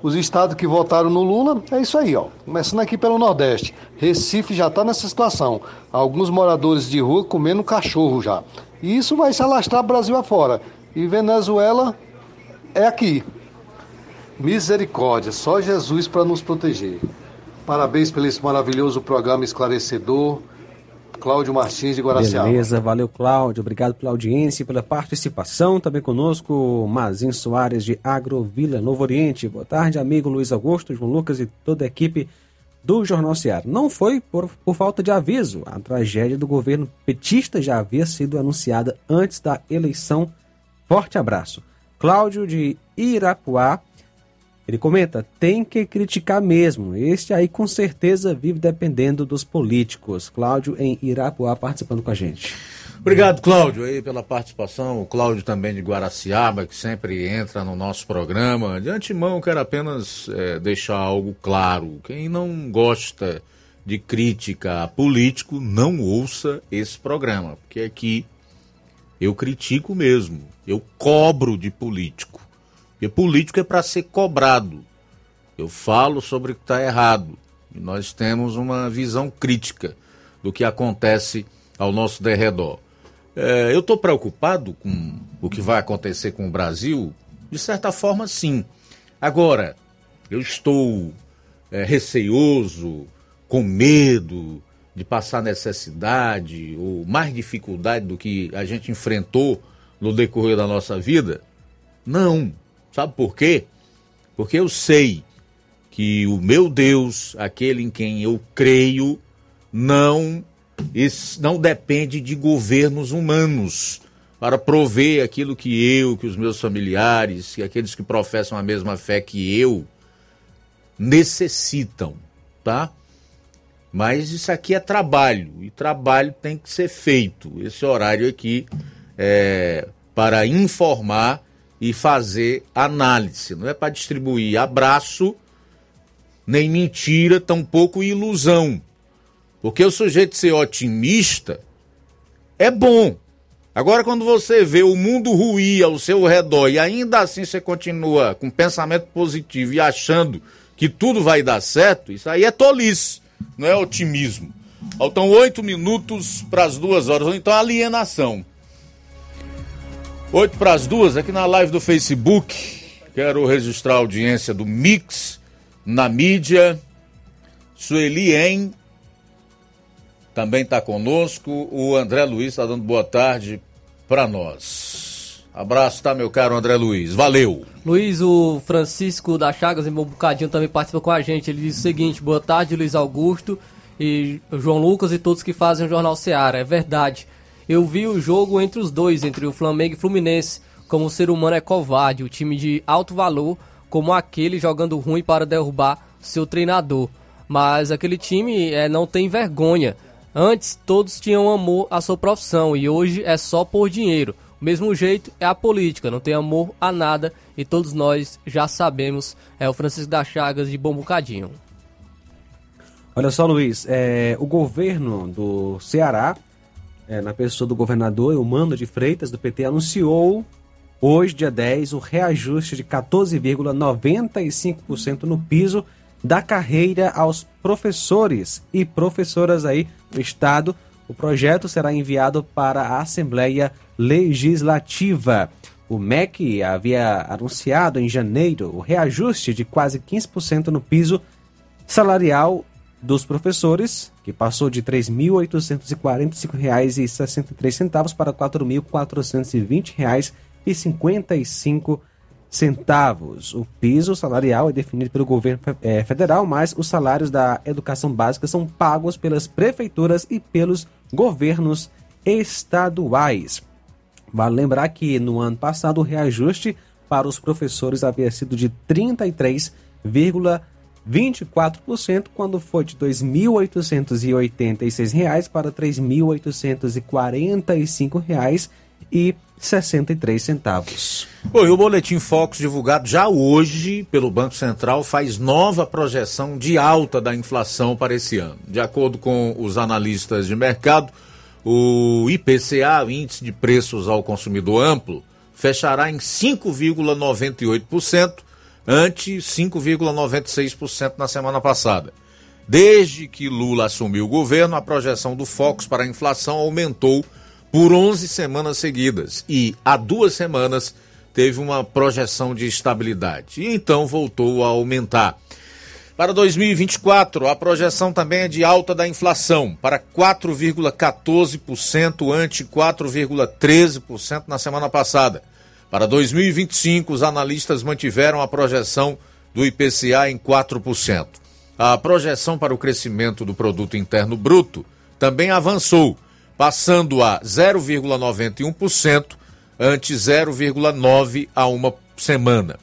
os estados que votaram no Lula, é isso aí, ó. Começando aqui pelo Nordeste. Recife já está nessa situação. Alguns moradores de rua comendo cachorro já. E isso vai se alastrar Brasil afora. E Venezuela é aqui. Misericórdia, só Jesus para nos proteger. Parabéns pelo esse maravilhoso programa esclarecedor. Cláudio Martins de Guaraciaba. Beleza, valeu Cláudio, obrigado pela audiência e pela participação. Também conosco Mazin Soares de Agrovila Novo Oriente. Boa tarde, amigo Luiz Augusto, João Lucas e toda a equipe do Jornal Ceará. Não foi por, por falta de aviso. A tragédia do governo petista já havia sido anunciada antes da eleição. Forte abraço. Cláudio de Irapuá. Ele comenta: tem que criticar mesmo. Este aí com certeza vive dependendo dos políticos. Cláudio em Irapuá participando com a gente. Obrigado, Cláudio, aí pela participação. O Cláudio também de Guaraciaba, que sempre entra no nosso programa. De antemão, quero apenas é, deixar algo claro. Quem não gosta de crítica a político, não ouça esse programa, porque aqui eu critico mesmo. Eu cobro de político. Porque político é para ser cobrado. Eu falo sobre o que está errado. E nós temos uma visão crítica do que acontece ao nosso derredor. É, eu estou preocupado com o que vai acontecer com o Brasil? De certa forma, sim. Agora, eu estou é, receioso, com medo de passar necessidade ou mais dificuldade do que a gente enfrentou no decorrer da nossa vida? Não. Sabe por quê? Porque eu sei que o meu Deus, aquele em quem eu creio, não, não depende de governos humanos para prover aquilo que eu, que os meus familiares, que aqueles que professam a mesma fé que eu necessitam, tá? Mas isso aqui é trabalho e trabalho tem que ser feito. Esse horário aqui é para informar e fazer análise. Não é para distribuir abraço, nem mentira, tampouco ilusão. Porque o sujeito ser otimista é bom. Agora, quando você vê o mundo ruir ao seu redor e ainda assim você continua com pensamento positivo e achando que tudo vai dar certo, isso aí é tolice, não é otimismo. Faltam oito minutos para as duas horas, ou então alienação. Oito para as duas, aqui na live do Facebook. Quero registrar a audiência do Mix na mídia. Sueli En também está conosco. O André Luiz está dando boa tarde para nós. Abraço, tá, meu caro André Luiz? Valeu! Luiz, o Francisco da Chagas, em um bocadinho, também participa com a gente. Ele diz o seguinte: boa tarde, Luiz Augusto e João Lucas e todos que fazem o Jornal Seara. É verdade. Eu vi o jogo entre os dois, entre o Flamengo e Fluminense, como o ser humano é covarde, o time de alto valor, como aquele jogando ruim para derrubar seu treinador. Mas aquele time é, não tem vergonha. Antes todos tinham amor à sua profissão e hoje é só por dinheiro. O mesmo jeito é a política, não tem amor a nada e todos nós já sabemos. É o Francisco da Chagas de Bom Bocadinho. Olha só, Luiz, é, o governo do Ceará é, na pessoa do governador Eumano de Freitas, do PT, anunciou hoje, dia 10, o reajuste de 14,95% no piso da carreira aos professores e professoras aí do Estado. O projeto será enviado para a Assembleia Legislativa. O MEC havia anunciado em janeiro o reajuste de quase 15% no piso salarial dos professores, que passou de R$ 3.845,63 para R$ 4.420,55. O piso salarial é definido pelo governo é, federal, mas os salários da educação básica são pagos pelas prefeituras e pelos governos estaduais. Vale lembrar que no ano passado o reajuste para os professores havia sido de 33,5%. 24% quando foi de R$ 2.886 para R$ 3.845,63. Bom, e o Boletim Focus divulgado já hoje pelo Banco Central faz nova projeção de alta da inflação para esse ano. De acordo com os analistas de mercado, o IPCA, o Índice de Preços ao Consumidor Amplo, fechará em 5,98%, ante 5,96% na semana passada. Desde que Lula assumiu o governo, a projeção do Focus para a inflação aumentou por 11 semanas seguidas e há duas semanas teve uma projeção de estabilidade e então voltou a aumentar. Para 2024, a projeção também é de alta da inflação, para 4,14% ante 4,13% na semana passada. Para 2025, os analistas mantiveram a projeção do IPCA em 4%. A projeção para o crescimento do produto interno bruto também avançou, passando a 0,91% ante 0,9 a uma semana.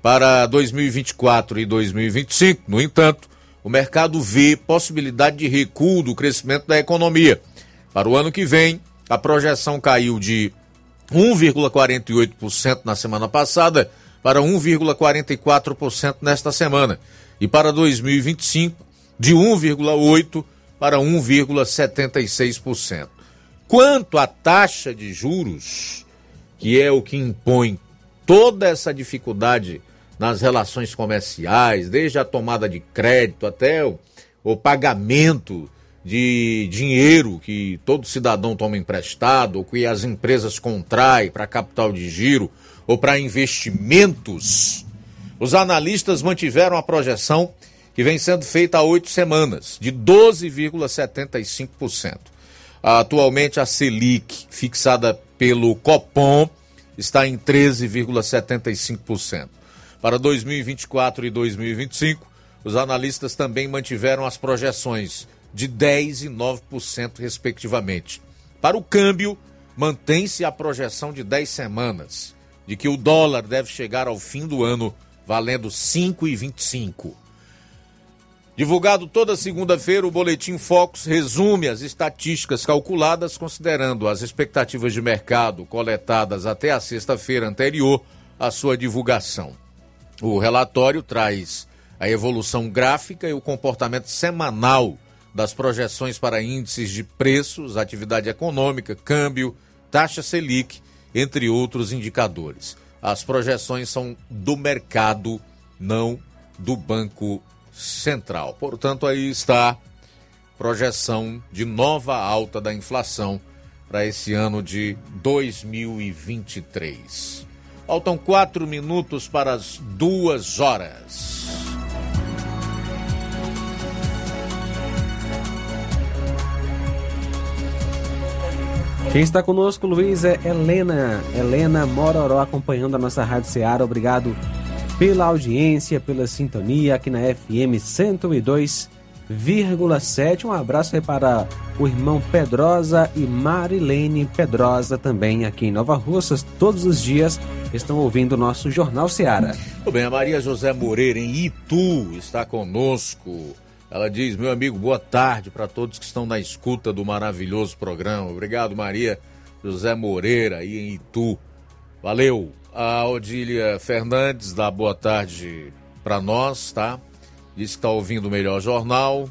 Para 2024 e 2025, no entanto, o mercado vê possibilidade de recuo do crescimento da economia. Para o ano que vem, a projeção caiu de 1,48% na semana passada para 1,44% nesta semana. E para 2025, de 1,8% para 1,76%. Quanto à taxa de juros, que é o que impõe toda essa dificuldade nas relações comerciais, desde a tomada de crédito até o, o pagamento de dinheiro que todo cidadão toma emprestado, ou que as empresas contraem para capital de giro ou para investimentos, os analistas mantiveram a projeção que vem sendo feita há oito semanas, de 12,75%. Atualmente, a Selic, fixada pelo Copom, está em 13,75%. Para 2024 e 2025, os analistas também mantiveram as projeções de 10% e 9%, respectivamente. Para o câmbio, mantém-se a projeção de 10 semanas, de que o dólar deve chegar ao fim do ano valendo 5,25. Divulgado toda segunda-feira, o Boletim Focus resume as estatísticas calculadas considerando as expectativas de mercado coletadas até a sexta-feira anterior à sua divulgação. O relatório traz a evolução gráfica e o comportamento semanal das projeções para índices de preços, atividade econômica, câmbio, taxa Selic, entre outros indicadores. As projeções são do mercado, não do Banco Central. Portanto, aí está projeção de nova alta da inflação para esse ano de 2023. Faltam quatro minutos para as duas horas. Quem está conosco, Luiz, é Helena. Helena Mororó acompanhando a nossa Rádio Ceará. Obrigado pela audiência, pela sintonia aqui na FM 102,7. Um abraço aí para o irmão Pedrosa e Marilene Pedrosa também aqui em Nova Russas. Todos os dias estão ouvindo o nosso Jornal Ceará. Tudo bem, a Maria José Moreira em Itu está conosco. Ela diz: Meu amigo, boa tarde para todos que estão na escuta do maravilhoso programa. Obrigado, Maria José Moreira, aí em Itu. Valeu. A Odília Fernandes dá boa tarde para nós, tá? Diz que está ouvindo o melhor jornal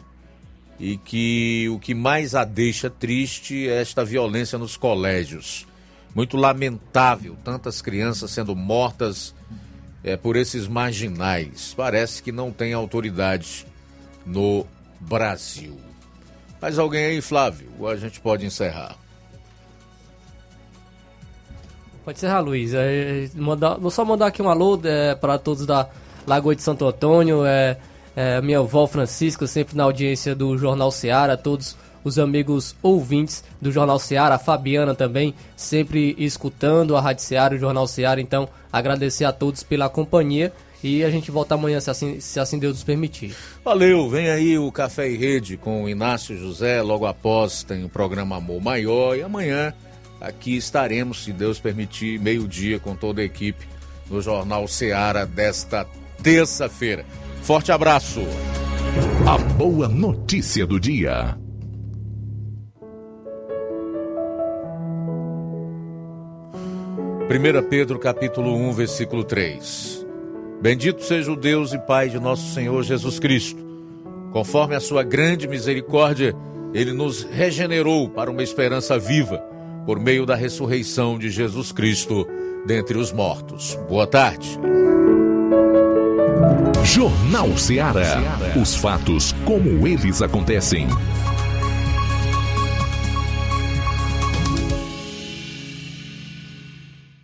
e que o que mais a deixa triste é esta violência nos colégios. Muito lamentável, tantas crianças sendo mortas é, por esses marginais. Parece que não tem autoridade no Brasil. Mais alguém aí, Flávio? Ou a gente pode encerrar? Pode encerrar, Luiz. É, mandar, vou só mandar aqui um alô é, para todos da Lagoa de Santo Antônio. É, é, minha avó Francisca, sempre na audiência do Jornal Seara, todos os amigos ouvintes do Jornal Seara, a Fabiana também, sempre escutando a Rádio Seara, o Jornal Seara. Então, agradecer a todos pela companhia e a gente volta amanhã, se assim, se assim Deus nos permitir. Valeu, vem aí o Café e Rede com o Inácio José, logo após tem o programa Amor Maior e amanhã aqui estaremos, se Deus permitir, meio-dia com toda a equipe no Jornal Seara desta terça-feira. Forte abraço! A boa notícia do dia. 1 Pedro capítulo 1, versículo 3. Bendito seja o Deus e Pai de nosso Senhor Jesus Cristo. Conforme a sua grande misericórdia, ele nos regenerou para uma esperança viva por meio da ressurreição de Jesus Cristo dentre os mortos. Boa tarde. Jornal Ceará. Os fatos como eles acontecem.